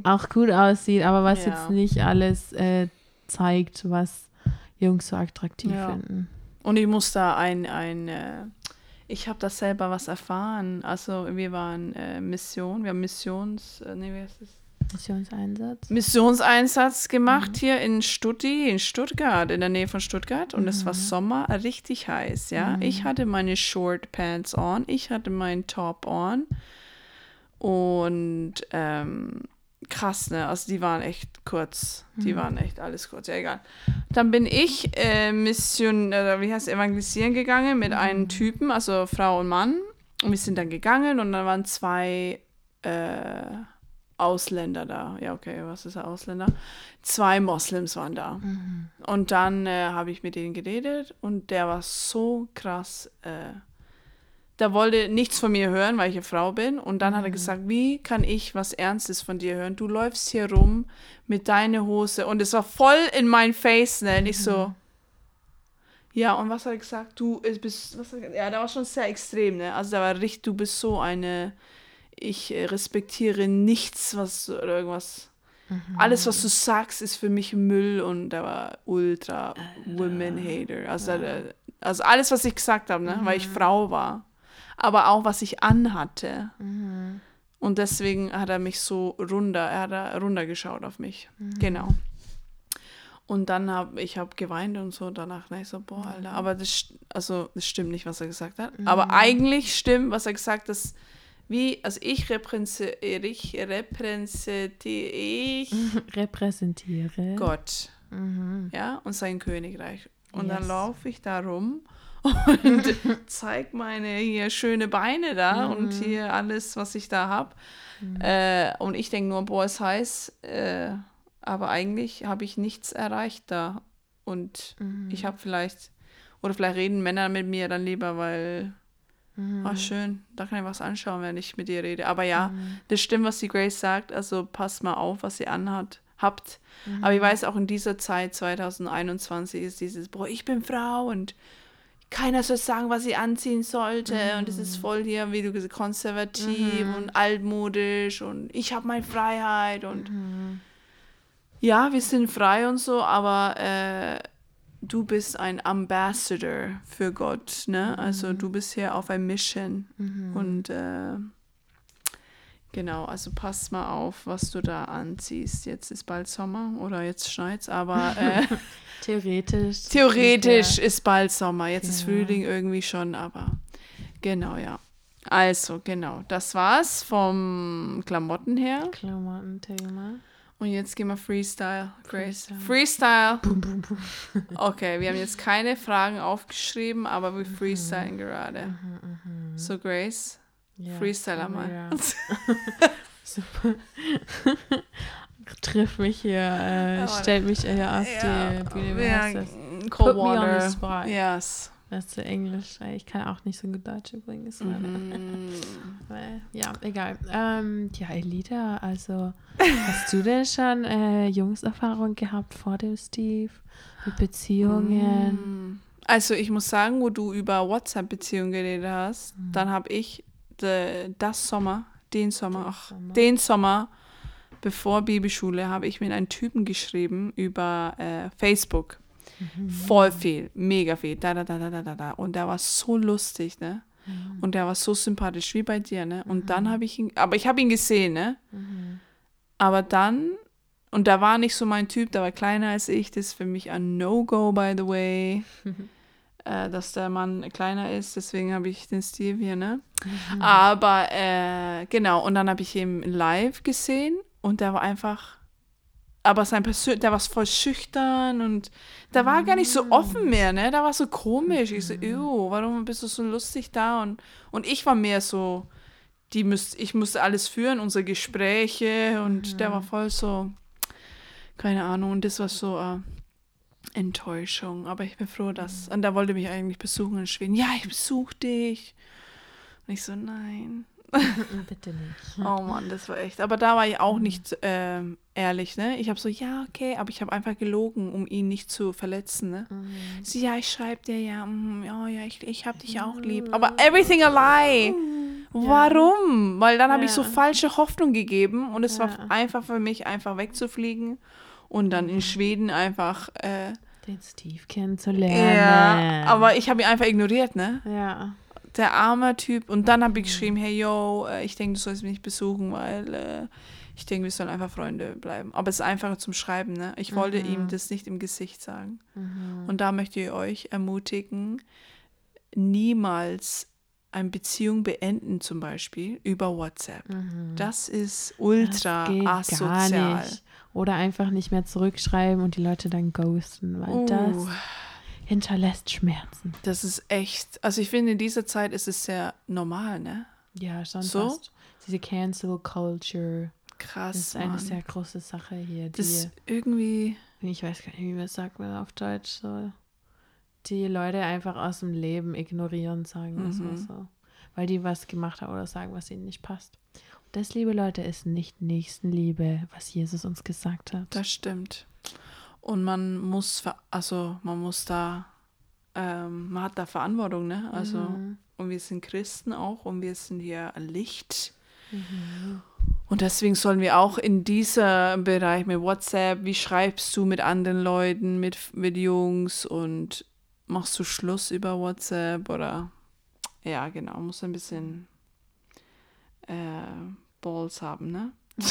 auch gut aussieht, aber was Ja. jetzt nicht alles äh, zeigt, was Jungs so attraktiv Ja. finden. Und ich muss da ein, ein äh, ich habe da selber was erfahren. Also wir waren äh, Mission, wir haben Missions, äh, nee, wie heißt das? Missionseinsatz. Missionseinsatz gemacht hier in Stutti, in Stuttgart, in der Nähe von Stuttgart. Und es war Sommer, richtig heiß, ja. Ich hatte meine Short Pants on, ich hatte meinen Top on. Und ähm, krass, ne? Also die waren echt kurz. Die waren echt alles kurz, ja egal. Dann bin ich äh, Mission, äh, wie heißt evangelisieren gegangen mit einem Typen, also Frau und Mann. Und wir sind dann gegangen und dann waren zwei äh, Ausländer da. Ja, okay, was ist ein Ausländer? Zwei Moslems waren da. Und dann äh, habe ich mit denen geredet und der war so krass. Äh, der wollte nichts von mir hören, weil ich eine Frau bin. Und dann hat er gesagt, wie kann ich was Ernstes von dir hören? Du läufst hier rum mit deiner Hose. Und es war voll in mein Face, ne? Und ich so, ja, und was hat er gesagt? Du bist, was hat er, ja, der war schon sehr extrem, ne? Also der war richtig, du bist so eine, ich äh, respektiere nichts, was oder irgendwas. Alles, was du sagst, ist für mich Müll und der war ultra Women Hater. Also, der, also alles, was ich gesagt habe, ne? weil ich Frau war. Aber auch, was ich anhatte. Und deswegen hat er mich so runter, er hat er runtergeschaut auf mich. Genau. Und dann habe ich hab geweint und so danach, ne, ich so, boah, Alter, aber das, also, das stimmt nicht, was er gesagt hat. Aber eigentlich stimmt, was er gesagt hat, dass wie, also ich repräsentiere, ich repräsentiere ich Repräsentiere. Gott, ja, und sein Königreich. Und dann Yes. laufe ich da rum und zeig meine hier schöne Beine da und hier alles, was ich da habe. Äh, und ich denke nur, boah, ist heiß, äh, aber eigentlich habe ich nichts erreicht da. Und ich habe vielleicht, oder vielleicht reden Männer mit mir dann lieber, weil, ach schön, da kann ich was anschauen, wenn ich mit dir rede. Aber ja, das stimmt, was die Grace sagt, also passt mal auf, was ihr anhat, habt. Aber ich weiß auch in dieser Zeit, 2021, ist dieses, boah, ich bin Frau und keiner soll sagen, was sie anziehen sollte. Und es ist voll hier, wie du gesagt konservativ und altmodisch und ich habe meine Freiheit und ja, wir sind frei und so, aber äh, du bist ein Ambassador für Gott, ne? Also du bist hier auf ein Mission und äh, genau, also pass mal auf, was du da anziehst. Jetzt ist bald Sommer oder jetzt schneit's, aber äh, Theoretisch. Theoretisch Ja. ist bald Sommer. Jetzt ist Ja. Frühling irgendwie schon, aber genau, ja. Also, genau, das war's vom Klamotten her. Klamottenthema. Und jetzt gehen wir Freestyle, Grace. Freestyle. Okay, wir haben jetzt keine Fragen aufgeschrieben, aber wir freestylen gerade. So, Grace, Ja. Freestyle Oh, mal. ja. Super. Triff mich hier, äh, stellt mich hier auf die Bühne. Wie heißt das? Cold Put me on the water. spot. Yes. Ist so Englisch. Ich kann auch nicht so gut Deutsch übrigens. Weil, ja, egal. Ähm, ja, Elita, also hast du denn schon äh, Jungserfahrung gehabt vor dem Steve? Mit Beziehungen? Also ich muss sagen, wo du über WhatsApp-Beziehungen geredet hast, Mhm. dann habe ich de, das Sommer, den Sommer, ach, Sommer. den Sommer, bevor Babyschule, habe ich mit einem Typen geschrieben über äh, Facebook. Mhm. Voll viel, mega viel, da, da, da, da, da, da, da. Und der war so lustig, ne? Mhm. Und der war so sympathisch, wie bei dir, ne? Und dann habe ich ihn, aber ich habe ihn gesehen, ne? Mhm. Aber dann, und da war nicht so mein Typ, der war kleiner als ich, das ist für mich ein No-Go, by the way, äh, dass der Mann kleiner ist, deswegen habe ich den Steve hier, ne? Aber, äh, genau, und dann habe ich ihn live gesehen und der war einfach, aber sein Persön der war voll schüchtern und der war gar nicht so offen mehr, ne? Der war so komisch. Ich so, ew, warum bist du so lustig da? Und, und ich war mehr so, die müsst, ich musste alles führen, unsere Gespräche und der war voll so, keine Ahnung, und das war so äh, Enttäuschung. Aber ich bin froh, dass, und da wollte mich eigentlich besuchen in Schweden. Ja, ich besuche dich. Und ich so, nein. Bitte nicht. Oh Mann, das war echt. Aber da war ich auch nicht ähm, ehrlich, ne? Ich habe so, ja, okay, aber ich habe einfach gelogen, um ihn nicht zu verletzen, ne? Sie, ja, ich schreibe dir ja, mm, ja, ja, ich, ich habe dich auch lieb. Aber everything a lie. Warum? Weil dann habe ich so Ja. falsche Hoffnung gegeben und es war Ja. einfach für mich, einfach wegzufliegen und dann in Schweden einfach, äh, Den Steve kennenzulernen. ja, aber ich habe ihn einfach ignoriert, ne? Ja. der arme Typ. Und dann habe ich geschrieben, hey, yo, äh, ich denke, du sollst mich nicht besuchen, weil äh, ich denke, wir sollen einfach Freunde bleiben. Aber es ist einfacher zum Schreiben, ne? Ich wollte ihm das nicht im Gesicht sagen. Und da möchte ich euch ermutigen, niemals eine Beziehung beenden, zum Beispiel, über WhatsApp. Das ist ultra Das asozial. Oder einfach nicht mehr zurückschreiben und die Leute dann ghosten, weil Uh. das hinterlässt Schmerzen. Das ist echt, also ich finde, in dieser Zeit ist es sehr normal, ne? Ja, schon So? fast. Diese Cancel Culture. Krass, Das ist eine Mann. sehr große Sache hier. Die, das ist irgendwie, ich weiß gar nicht, wie man es sagt man auf Deutsch so. Die Leute einfach aus dem Leben ignorieren, sagen wir Mhm. so. Weil die was gemacht haben oder sagen, was ihnen nicht passt. Das, liebe Leute, ist nicht Nächstenliebe, was Jesus uns gesagt hat. Das stimmt. Und man muss, also man muss da, ähm, man hat da Verantwortung, ne? Also, Mhm. und wir sind Christen auch und wir sind hier Licht. Mhm. Und deswegen sollen wir auch in diesem Bereich mit WhatsApp, wie schreibst du mit anderen Leuten, mit, mit Jungs und machst du Schluss über WhatsApp oder, ja, genau, muss ein bisschen äh, Balls haben, ne?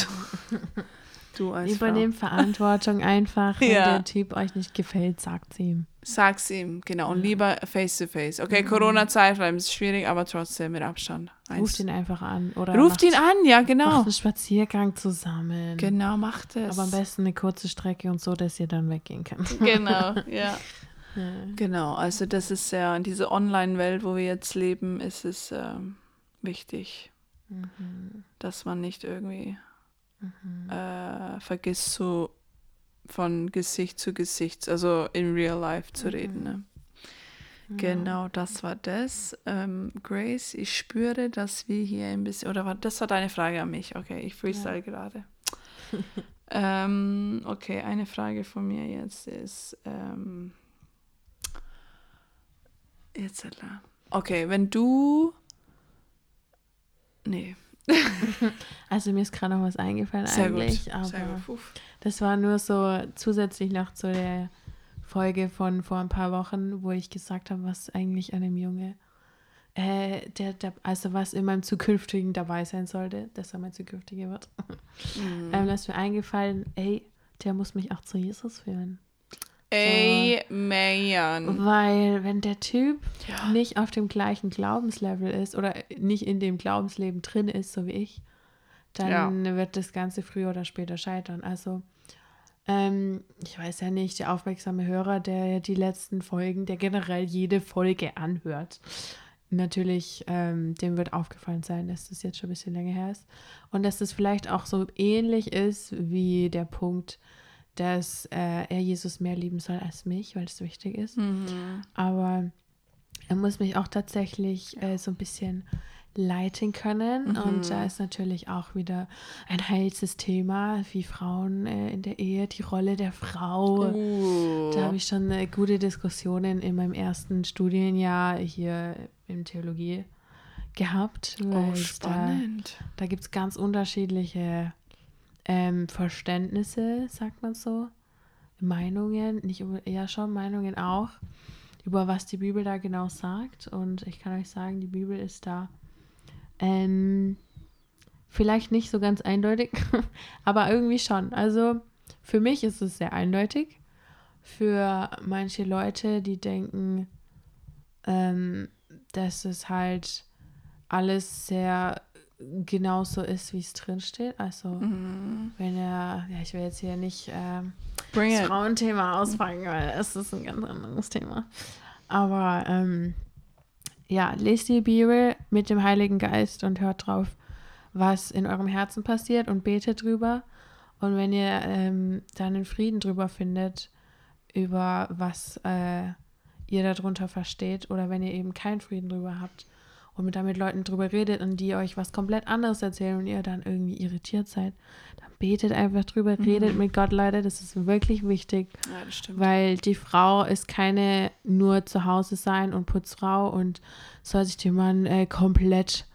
du als. Übernehmt Verantwortung einfach. Wenn Ja. der Typ euch nicht gefällt, sagt ihm. Sag's ihm, genau. Und lieber face to face. Okay, Corona-Zeit, vielleicht ist es schwierig, aber trotzdem mit Abstand. Eins. Ruft ihn einfach an. Oder Ruft macht, ihn an, ja, genau. Macht einen Spaziergang zusammen. Genau, macht es. Aber am besten eine kurze Strecke und so, dass ihr dann weggehen könnt. Genau, ja. Genau, also das ist ja in dieser Online-Welt, wo wir jetzt leben, ist es ähm, wichtig, dass man nicht irgendwie äh, vergisst, so von Gesicht zu Gesicht, also in real life zu reden. Ne? Genau, das war das. Ähm, Grace, ich spüre, dass wir hier ein bisschen, oder war, das war deine Frage an mich. Okay, ich freestyle gerade. ähm, okay, eine Frage von mir jetzt ist, ähm, jetzt, okay, wenn du, nee, Also mir ist gerade noch was eingefallen sehr eigentlich. gut, Aber sehr gut. Das war nur so zusätzlich noch zu der Folge von vor ein paar Wochen, wo ich gesagt habe, was eigentlich einem Junge, äh, der, der, also was in meinem zukünftigen dabei sein sollte, dass er mein zukünftiger wird. Mhm. Ähm, da ist mir eingefallen, ey, der muss mich auch zu Jesus führen. Amen. Weil wenn der Typ nicht auf dem gleichen Glaubenslevel ist oder nicht in dem Glaubensleben drin ist, so wie ich, dann wird das Ganze früher oder später scheitern. Also ähm, ich weiß ja nicht, der aufmerksame Hörer, der die letzten Folgen, der generell jede Folge anhört, natürlich, ähm, dem wird aufgefallen sein, dass das jetzt schon ein bisschen länger her ist. Und dass das vielleicht auch so ähnlich ist wie der Punkt, dass äh, er Jesus mehr lieben soll als mich, weil das wichtig ist. Aber er muss mich auch tatsächlich äh, so ein bisschen leiten können. Und da ist natürlich auch wieder ein heißes Thema, wie Frauen äh, in der Ehe, die Rolle der Frau. Da habe ich schon äh, gute Diskussionen in meinem ersten Studienjahr hier in Theologie gehabt. Oh, es spannend. Da, da gibt es ganz unterschiedliche ähm, Verständnisse, sagt man so. Meinungen, nicht eher schon Meinungen auch, über was die Bibel da genau sagt. Und ich kann euch sagen, die Bibel ist da ähm, vielleicht nicht so ganz eindeutig, aber irgendwie schon. Also für mich ist es sehr eindeutig. Für manche Leute, die denken, ähm, dass es halt alles sehr genauso ist, wie es drin steht. Also wenn er, ja, ich will jetzt hier nicht ähm, das. Frauenthema ausfangen, weil es ist ein ganz anderes Thema. Aber ähm, ja, lest die Bibel mit dem Heiligen Geist und hört drauf, was in eurem Herzen passiert und betet drüber. Und wenn ihr ähm, dann einen Frieden drüber findet, über was äh, ihr darunter versteht, oder wenn ihr eben keinen Frieden drüber habt und mit damit Leuten drüber redet und die euch was komplett anderes erzählen und ihr dann irgendwie irritiert seid, dann betet einfach drüber, redet mit Gott, Leute, das ist wirklich wichtig. Ja, das stimmt. Weil die Frau ist keine nur zu Hause sein und Putzfrau und soll sich dem Mann äh, komplett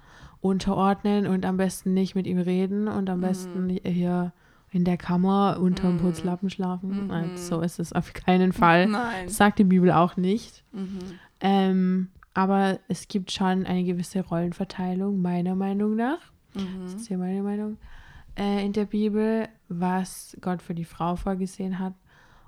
unterordnen und am besten nicht mit ihm reden und am besten hier in der Kammer unterm Putzlappen schlafen. Nein, so ist es auf keinen Fall. Nein. Das sagt die Bibel auch nicht. Ähm, aber es gibt schon eine gewisse Rollenverteilung, meiner Meinung nach. Das ist ja meine Meinung. Äh, in der Bibel, was Gott für die Frau vorgesehen hat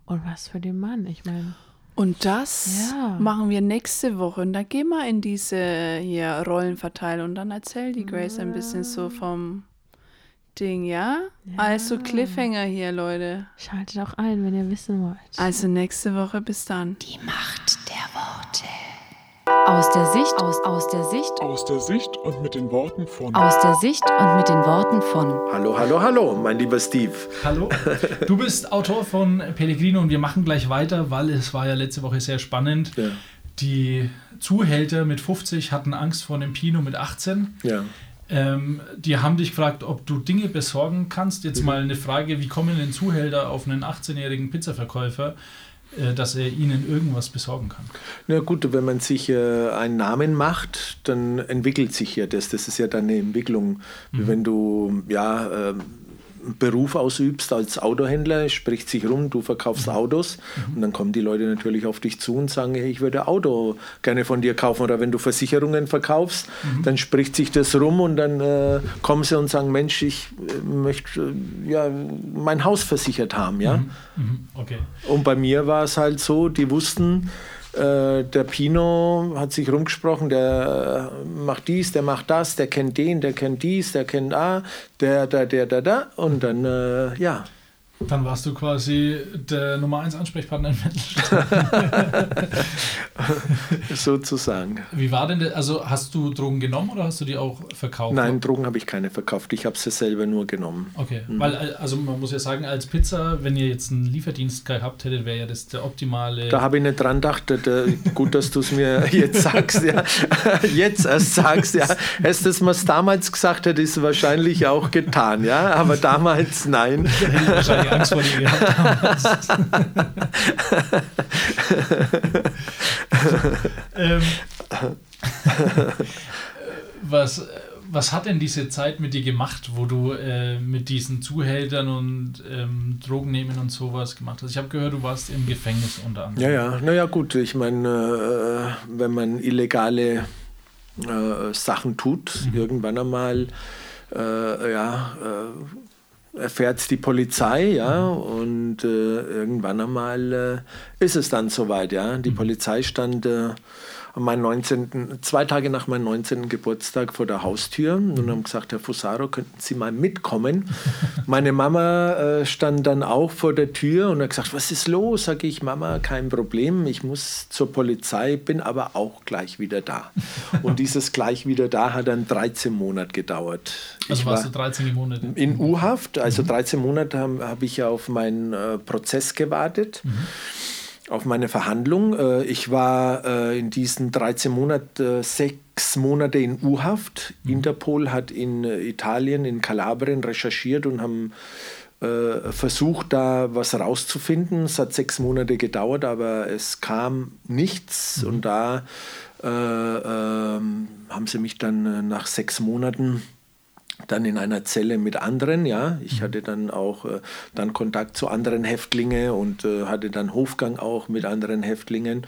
und was für den Mann. Ich meine, Und das Ja. machen wir nächste Woche. Und dann gehen wir in diese hier Rollenverteilung und dann erzählt die Grace ein bisschen so vom Ding, ja? Also Cliffhanger hier, Leute. schaltet auch ein, wenn ihr wissen wollt. Also nächste Woche, bis dann. Die Macht der Worte. Aus der Sicht, aus, aus der Sicht, Aus der Sicht und mit den Worten von aus der Sicht und mit den Worten von Hallo, hallo, hallo, mein lieber Steve. Hallo, du bist Autor von Pellegrino und wir machen gleich weiter, weil es war ja letzte Woche sehr spannend. Ja. Die Zuhälter mit 50 hatten Angst vor dem Pino mit 18. Ja. Ähm, die haben dich gefragt, ob du Dinge besorgen kannst. Jetzt mal eine Frage, wie kommen denn Zuhälter auf einen 18-jährigen Pizzaverkäufer, dass er ihnen irgendwas besorgen kann? Na gut, wenn man sich äh, einen Namen macht, dann entwickelt sich ja das. Das ist ja dann eine Entwicklung. Wie Wenn du ja, einen Beruf ausübst als Autohändler, spricht sich rum, du verkaufst Autos und dann kommen die Leute natürlich auf dich zu und sagen, hey, ich würde ein Auto gerne von dir kaufen. Oder wenn du Versicherungen verkaufst, dann spricht sich das rum und dann äh, kommen sie und sagen, Mensch, ich äh, möchte äh, ja, mein Haus versichert haben. Ja? Mhm, okay. Und bei mir war es halt so, die wussten, äh, der Pino hat sich rumgesprochen, der äh, macht dies, der macht das, der kennt den, der kennt dies, der kennt A, der, der, der, der, der. Und dann, äh, ja, Dann warst du quasi der Nummer 1 Ansprechpartner in Mittelstadt. sozusagen. Wie war denn das? Also hast du Drogen genommen oder hast du die auch verkauft? Nein, Drogen habe ich keine verkauft. Ich habe sie selber nur genommen. Okay, weil äh, also man muss ja sagen, als Pizza, wenn ihr jetzt einen Lieferdienst gehabt hättet, wäre ja das der optimale. Da habe ich nicht dran gedacht. Gut, dass du es mir jetzt sagst. Ja. Jetzt erst sagst. Ja. Hättest du es mir damals gesagt, hätte es wahrscheinlich auch getan. Ja. Aber damals nein. Ich Angst vor dir gehabt damals. ähm, was, was hat denn diese Zeit mit dir gemacht, wo du äh, mit diesen Zuhältern und ähm, Drogen nehmen und sowas gemacht hast? Ich habe gehört, du warst im Gefängnis unter anderem. Ja, ja, naja, gut. Ich meine, äh, wenn man illegale äh, Sachen tut, irgendwann einmal, äh, ja, äh, erfährt es die Polizei, ja, und äh, irgendwann einmal äh, ist es dann soweit, ja. Die Polizei stand äh, an meinem 19., zwei Tage nach meinem 19. Geburtstag vor der Haustür und haben gesagt, Herr Fusaro, könnten Sie mal mitkommen? Meine Mama äh, stand dann auch vor der Tür und hat gesagt, was ist los? Sage ich, Mama, kein Problem, ich muss zur Polizei, bin aber auch gleich wieder da. Und dieses gleich wieder da hat dann 13 Monate gedauert. Also ich warst war du 13 Monate? in U-Haft, also 13 Monate habe hab ich ja auf meinen äh, Prozess gewartet auf meine Verhandlung. Äh, Ich war äh, in diesen 13 Monaten äh, sechs Monate in U-Haft. Interpol hat in äh, Italien, in Kalabrien recherchiert und haben äh, versucht, da was rauszufinden. Es hat sechs Monate gedauert, aber es kam nichts. Und da äh, ähm, haben sie mich dann äh, nach sechs Monaten dann in einer Zelle mit anderen, ja. Ich hatte dann auch äh, dann Kontakt zu anderen Häftlingen und äh, hatte dann Hofgang auch mit anderen Häftlingen.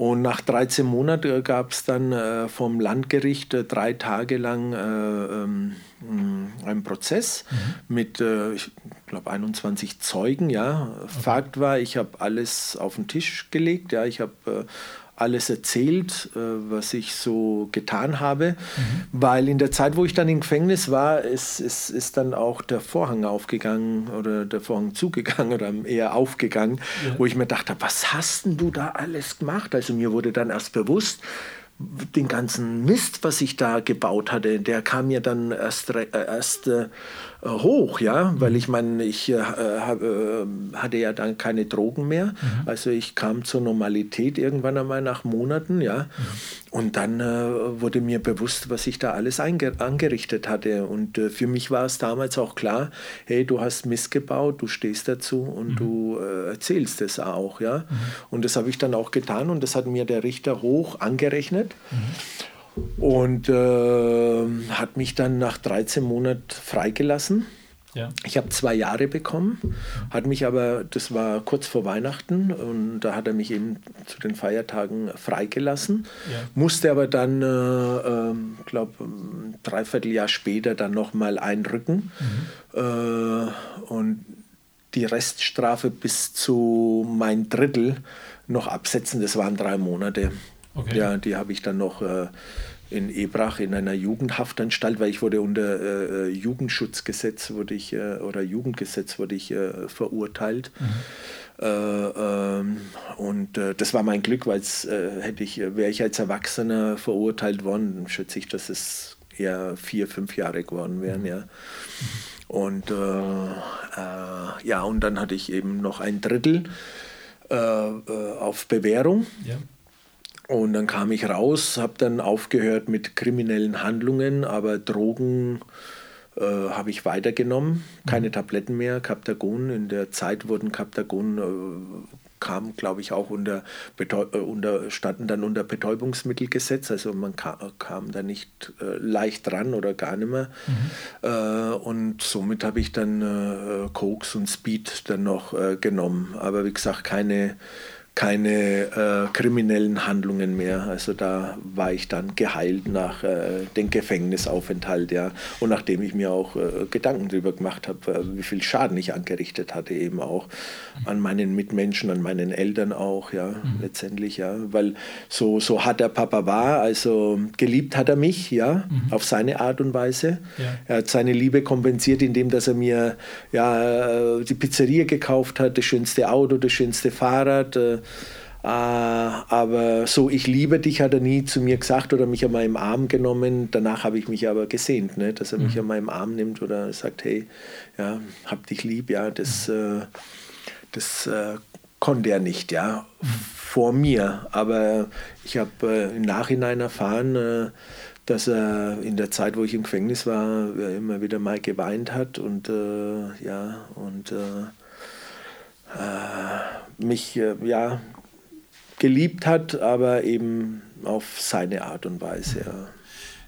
Und nach 13 Monaten gab es dann äh, vom Landgericht äh, drei Tage lang äh, ähm, mh, einen Prozess mit, äh, ich glaube, 21 Zeugen. Ja. Fakt war, ich habe alles auf den Tisch gelegt. Ja. Ich habe äh, alles erzählt, äh, was ich so getan habe, weil in der Zeit, wo ich dann im Gefängnis war, ist, ist, ist dann auch der Vorhang aufgegangen oder der Vorhang zugegangen oder eher aufgegangen, wo ich mir dachte, was hast denn du da alles gemacht? Also mir wurde dann erst bewusst, den ganzen Mist, was ich da gebaut hatte, der kam mir dann erst, äh, erst äh, hoch, ja, weil ich meine, ich äh, hab, äh, hatte ja dann keine Drogen mehr, also ich kam zur Normalität irgendwann einmal nach Monaten, ja, und dann äh, wurde mir bewusst, was ich da alles angerichtet hatte. Und äh, für mich war es damals auch klar, hey, du hast Mist gebaut, du stehst dazu und du äh, erzählst es auch, ja, und das habe ich dann auch getan und das hat mir der Richter hoch angerechnet und äh, hat mich dann nach 13 Monaten freigelassen. Ja. Ich habe zwei Jahre bekommen, hat mich aber, das war kurz vor Weihnachten und da hat er mich eben zu den Feiertagen freigelassen, Ja. musste aber dann, äh, ähm, glaube ein Dreivierteljahr später dann nochmal einrücken äh, und die Reststrafe bis zu mein Drittel noch absetzen, das waren drei Monate. Okay. Ja, die habe ich dann noch äh, in Ebrach in einer Jugendhaftanstalt, weil ich wurde unter äh, äh, Jugendschutzgesetz wurde ich, äh, oder Jugendgesetz wurde ich äh, verurteilt. Äh, ähm, und das war mein Glück, weil hätte ich, wäre ich als Erwachsener verurteilt worden, dann schätze ich, dass es eher vier, fünf Jahre geworden wären, ja. Und ja, und dann hatte ich eben noch ein Drittel auf Bewährung. Ja. Und dann kam ich raus, habe dann aufgehört mit kriminellen Handlungen, aber Drogen äh, habe ich weitergenommen. Keine Tabletten mehr, Captagon. In der Zeit wurden Captagon, äh, kam glaube ich auch unter, Betäu äh, unter, standen dann unter Betäubungsmittelgesetz. Also man ka kam da nicht äh, leicht dran oder gar nicht mehr. Äh, und somit habe ich dann äh, Koks und Speed dann noch genommen. Aber wie gesagt, keine keine äh, kriminellen Handlungen mehr. Also da war ich dann geheilt nach äh, dem Gefängnisaufenthalt, ja. Und nachdem ich mir auch äh, Gedanken darüber gemacht habe, äh, wie viel Schaden ich angerichtet hatte, eben auch an meinen Mitmenschen, an meinen Eltern auch, ja, letztendlich, ja. Weil so, so hart der Papa war, also geliebt hat er mich, ja, auf seine Art und Weise. Ja. Er hat seine Liebe kompensiert, indem dass er mir ja, äh, die Pizzeria gekauft hat, das schönste Auto, das schönste Fahrrad. Äh, äh, aber so, ich liebe dich, hat er nie zu mir gesagt oder mich an meinem Arm genommen. Danach habe ich mich aber gesehnt, ne, dass er mich an meinem Arm nimmt oder sagt, hey, ja, hab dich lieb, ja, das, äh, das äh, konnte er nicht, ja, vor mir. Aber ich habe äh, im Nachhinein erfahren, äh, dass er in der Zeit, wo ich im Gefängnis war, immer wieder mal geweint hat und ja, und mich äh, ja, geliebt hat, aber eben auf seine Art und Weise. Ja.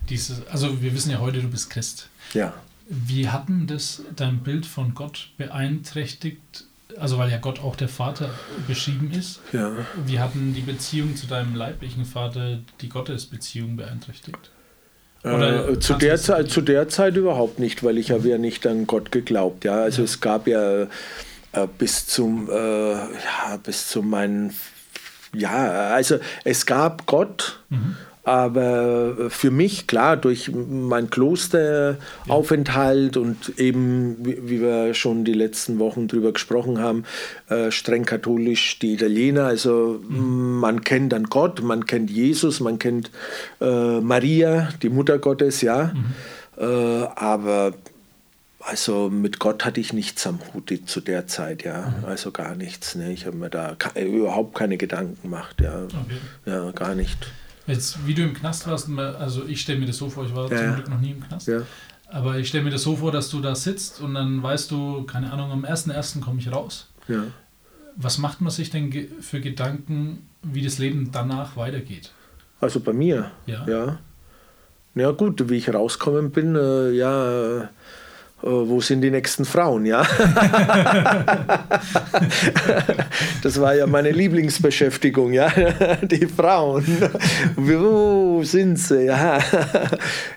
Dieses, also wir wissen ja heute, du bist Christ. ja. Wie hat denn das dein Bild von Gott beeinträchtigt? Also weil ja Gott auch der Vater beschrieben ist. ja. Wie hat denn die Beziehung zu deinem leiblichen Vater die Gottesbeziehung beeinträchtigt? Oder Äh, zu, der Zeit, zu der Zeit überhaupt nicht, weil ich habe ja nicht an Gott geglaubt. Ja, also es gab ja bis zum äh, ja bis zu meinen ja also es gab Gott. Aber für mich, klar, durch meinen Klosteraufenthalt und eben, wie wir schon die letzten Wochen drüber gesprochen haben, äh, streng katholisch die Italiener. Also man kennt dann Gott, man kennt Jesus, man kennt äh, Maria, die Mutter Gottes, ja. Äh, aber also mit Gott hatte ich nichts am Hut zu der Zeit, ja. Also gar nichts. Ne? Ich habe mir da ke- überhaupt keine Gedanken gemacht, ja. Okay. Ja, gar nicht. Jetzt, wie du im Knast warst, also ich stelle mir das so vor, ich war Ja, zum. Glück noch nie im Knast, Ja. aber ich stelle mir das so vor, dass du da sitzt und dann weißt du, keine Ahnung, am 1.1. komme ich raus. Ja. Was macht man sich denn ge- für Gedanken, wie das Leben danach weitergeht? Also bei mir, Ja. ja. Ja gut, wie ich rauskommen bin, äh, ja, äh, wo sind die nächsten Frauen, ja? das war ja meine Lieblingsbeschäftigung, ja, die Frauen. Wo sind sie, ja?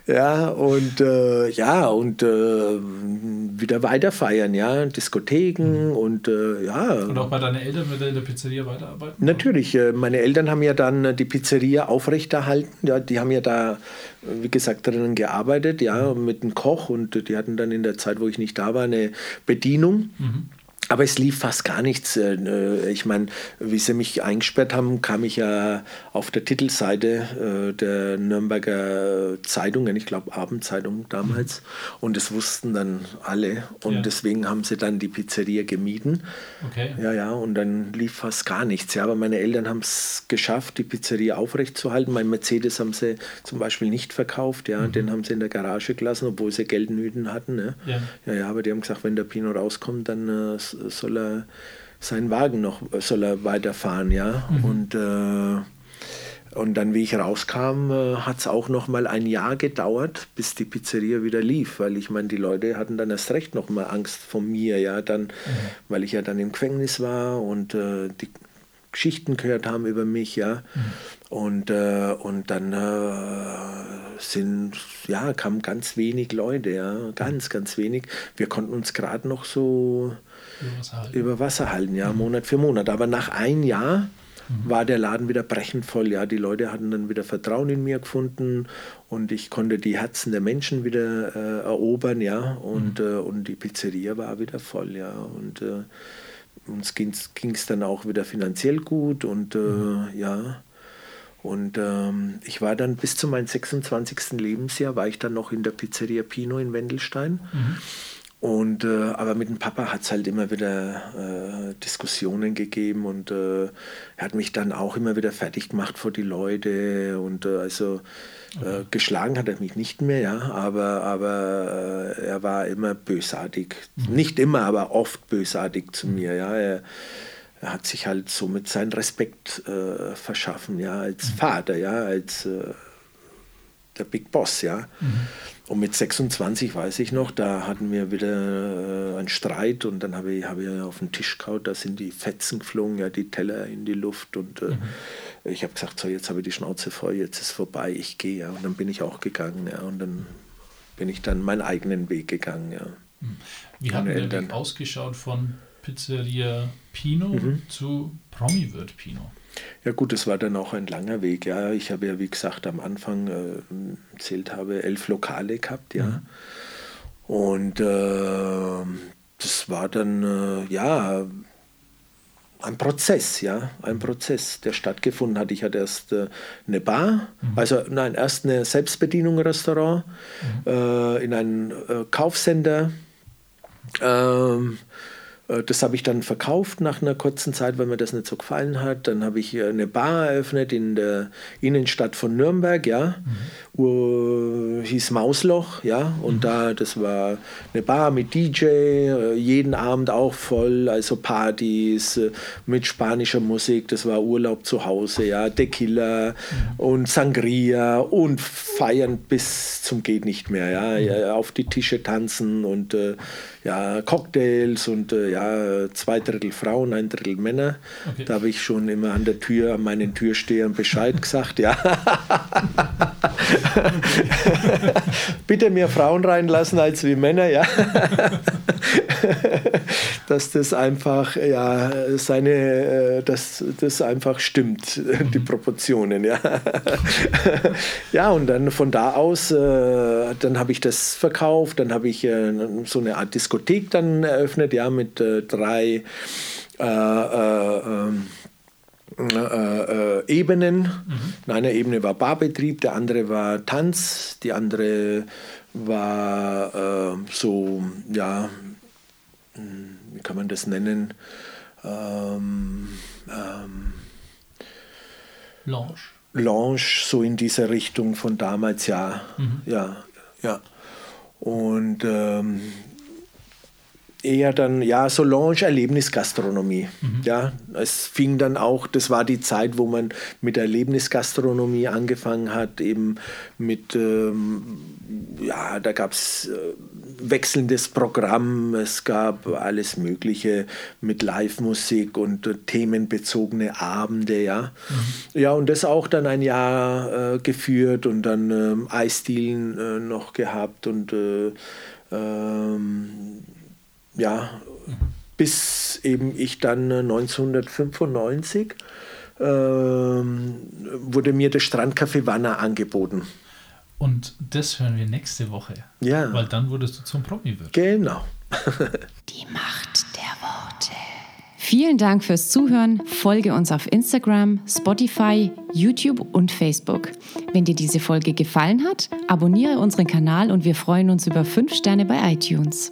Ja, und äh, ja, und äh, wieder weiter feiern, ja, Diskotheken und äh, ja. Und auch bei deinen Eltern wird er in der Pizzeria weiterarbeiten? Natürlich, äh, meine Eltern haben ja dann äh, die Pizzeria aufrechterhalten. Ja, die haben ja da, äh, wie gesagt, drinnen gearbeitet, ja, mit einem Koch und äh, die hatten dann in der Zeit, wo ich nicht da war, eine Bedienung. Aber es lief fast gar nichts. Äh, äh, Ich meine, wie sie mich eingesperrt haben, kam ich ja auf der Titelseite äh, der Nürnberger Zeitungen, ich glaube Abendzeitung damals. Und das wussten dann alle. Und Ja. deswegen haben sie dann die Pizzeria gemieden. Okay. Ja, ja, und dann lief fast gar nichts. Ja, aber meine Eltern haben es geschafft, die Pizzeria aufrechtzuerhalten. Mein Mercedes haben sie zum Beispiel nicht verkauft. Ja, den haben sie in der Garage gelassen, obwohl sie Geldnöten hatten. Ne? Ja. Ja, ja, aber die haben gesagt, wenn der Pino rauskommt, dann soll er seinen Wagen noch soll er weiterfahren, ja. Und äh, und dann, wie ich rauskam, äh, hat es auch noch mal ein Jahr gedauert, bis die Pizzeria wieder lief, weil ich meine, die Leute hatten dann erst recht noch mal Angst vor mir, ja, dann, weil ich ja dann im Gefängnis war und äh, die Geschichten gehört haben über mich, ja. Und, äh, und dann äh, sind, ja, kamen ganz wenig Leute, ja, ganz, ganz wenig. Wir konnten uns gerade noch so Über was halten. über Wasser halten, ja, Monat für Monat. Aber nach einem Jahr war der Laden wieder brechend voll. Ja, die Leute hatten dann wieder Vertrauen in mir gefunden und ich konnte die Herzen der Menschen wieder äh, erobern, ja, und, äh, und die Pizzeria war wieder voll, ja, und äh, uns ging es dann auch wieder finanziell gut und äh, ja. Und ähm, ich war dann bis zu meinem 26. Lebensjahr, war ich dann noch in der Pizzeria Pino in Wendelstein. Und, äh, aber mit dem Papa hat es halt immer wieder äh, Diskussionen gegeben und äh, er hat mich dann auch immer wieder fertig gemacht vor die Leute und äh, also äh, geschlagen hat er mich nicht mehr, ja, aber, aber äh, er war immer bösartig. Nicht immer, aber oft bösartig zu mir, ja. Er, er hat sich halt somit seinen Respekt verschaffen, ja, als Vater, ja, als der Big Boss, ja. Und mit 26 weiß ich noch, da hatten wir wieder äh, einen Streit und dann habe ich, habe ich auf den Tisch gehauen, da sind die Fetzen geflogen, ja, die Teller in die Luft und äh, ich habe gesagt, so jetzt habe ich die Schnauze voll, jetzt ist vorbei, ich gehe, ja. Und dann bin ich auch gegangen, ja, und dann bin ich dann meinen eigenen Weg gegangen, ja. Wie hat der. Weg ausgeschaut von Pizzeria Pino Mhm. zu Promi-Wirt Pino? Ja gut, es war dann auch ein langer Weg. Ja, ich habe ja wie gesagt am Anfang äh, erzählt habe elf Lokale gehabt, ja. Und äh, das war dann äh, ja ein Prozess, ja, ein Prozess, der stattgefunden hat. Ich hatte erst äh, eine Bar, also nein, erst eine Selbstbedienung Restaurant äh, in einem äh, Kaufcenter. Ähm, äh, das habe ich dann verkauft nach einer kurzen Zeit, weil mir das nicht so gefallen hat. Dann habe ich äh, eine Bar eröffnet in der Innenstadt von Nürnberg, ja. Ur- hieß Mausloch, ja. Und da, das war eine Bar mit DJ, äh, jeden Abend auch voll, also Partys äh, mit spanischer Musik. Das war Urlaub zu Hause, ja. Tequila und Sangria und feiern bis zum geht nicht mehr, ja. ja auf die Tische tanzen und äh, ja, Cocktails und äh, ja, zwei Drittel Frauen, ein Drittel Männer. Okay. Da habe ich schon immer an der Tür, an meinen Türstehern Bescheid gesagt, ja. Bitte mehr Frauen reinlassen als wie Männer, ja. dass das einfach, ja, seine, äh, dass das einfach stimmt, die Proportionen, ja. ja, und dann von da aus, äh, dann habe ich das verkauft, dann habe ich äh, so eine Art Diskothek dann eröffnet, ja, mit drei äh, äh, ähm, äh, Ebenen. Mhm. einer Ebene war Barbetrieb, der andere war Tanz, die andere war äh, so, ja, hm, wie kann man das nennen? Ähm, ähm, Lounge. Lounge, so in dieser Richtung von damals, ja. Mhm. Ja, ja. Und ähm, eher dann, ja, so Lounge-Erlebnisgastronomie. Mhm. Ja, es fing dann auch, das war die Zeit, wo man mit Erlebnisgastronomie angefangen hat, eben mit, ähm, ja, da gab es äh, wechselndes Programm, es gab alles Mögliche mit Live-Musik und äh, themenbezogene Abende, ja. Mhm. Ja, und das auch dann ein Jahr äh, geführt und dann ähm, Eisdielen äh, noch gehabt und äh, ähm, ja, bis eben ich dann 1995 äh, wurde mir das Strandcafé Wanner angeboten. Und das hören wir nächste Woche. Ja. Weil dann wurdest du zum Promi wird. Genau. Die Macht der Worte. Vielen Dank fürs Zuhören. Folge uns auf Instagram, Spotify, YouTube und Facebook. Wenn dir diese Folge gefallen hat, abonniere unseren Kanal und wir freuen uns über 5 Sterne bei iTunes.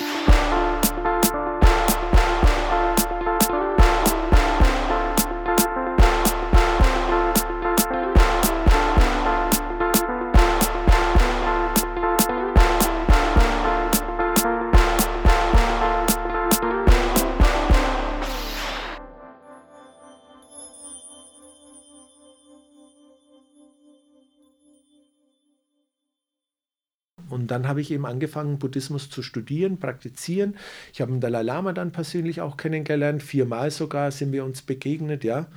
Dann habe ich eben angefangen, Buddhismus zu studieren, praktizieren. Ich habe den Dalai Lama dann persönlich auch kennengelernt, viermal sogar sind wir uns begegnet, ja.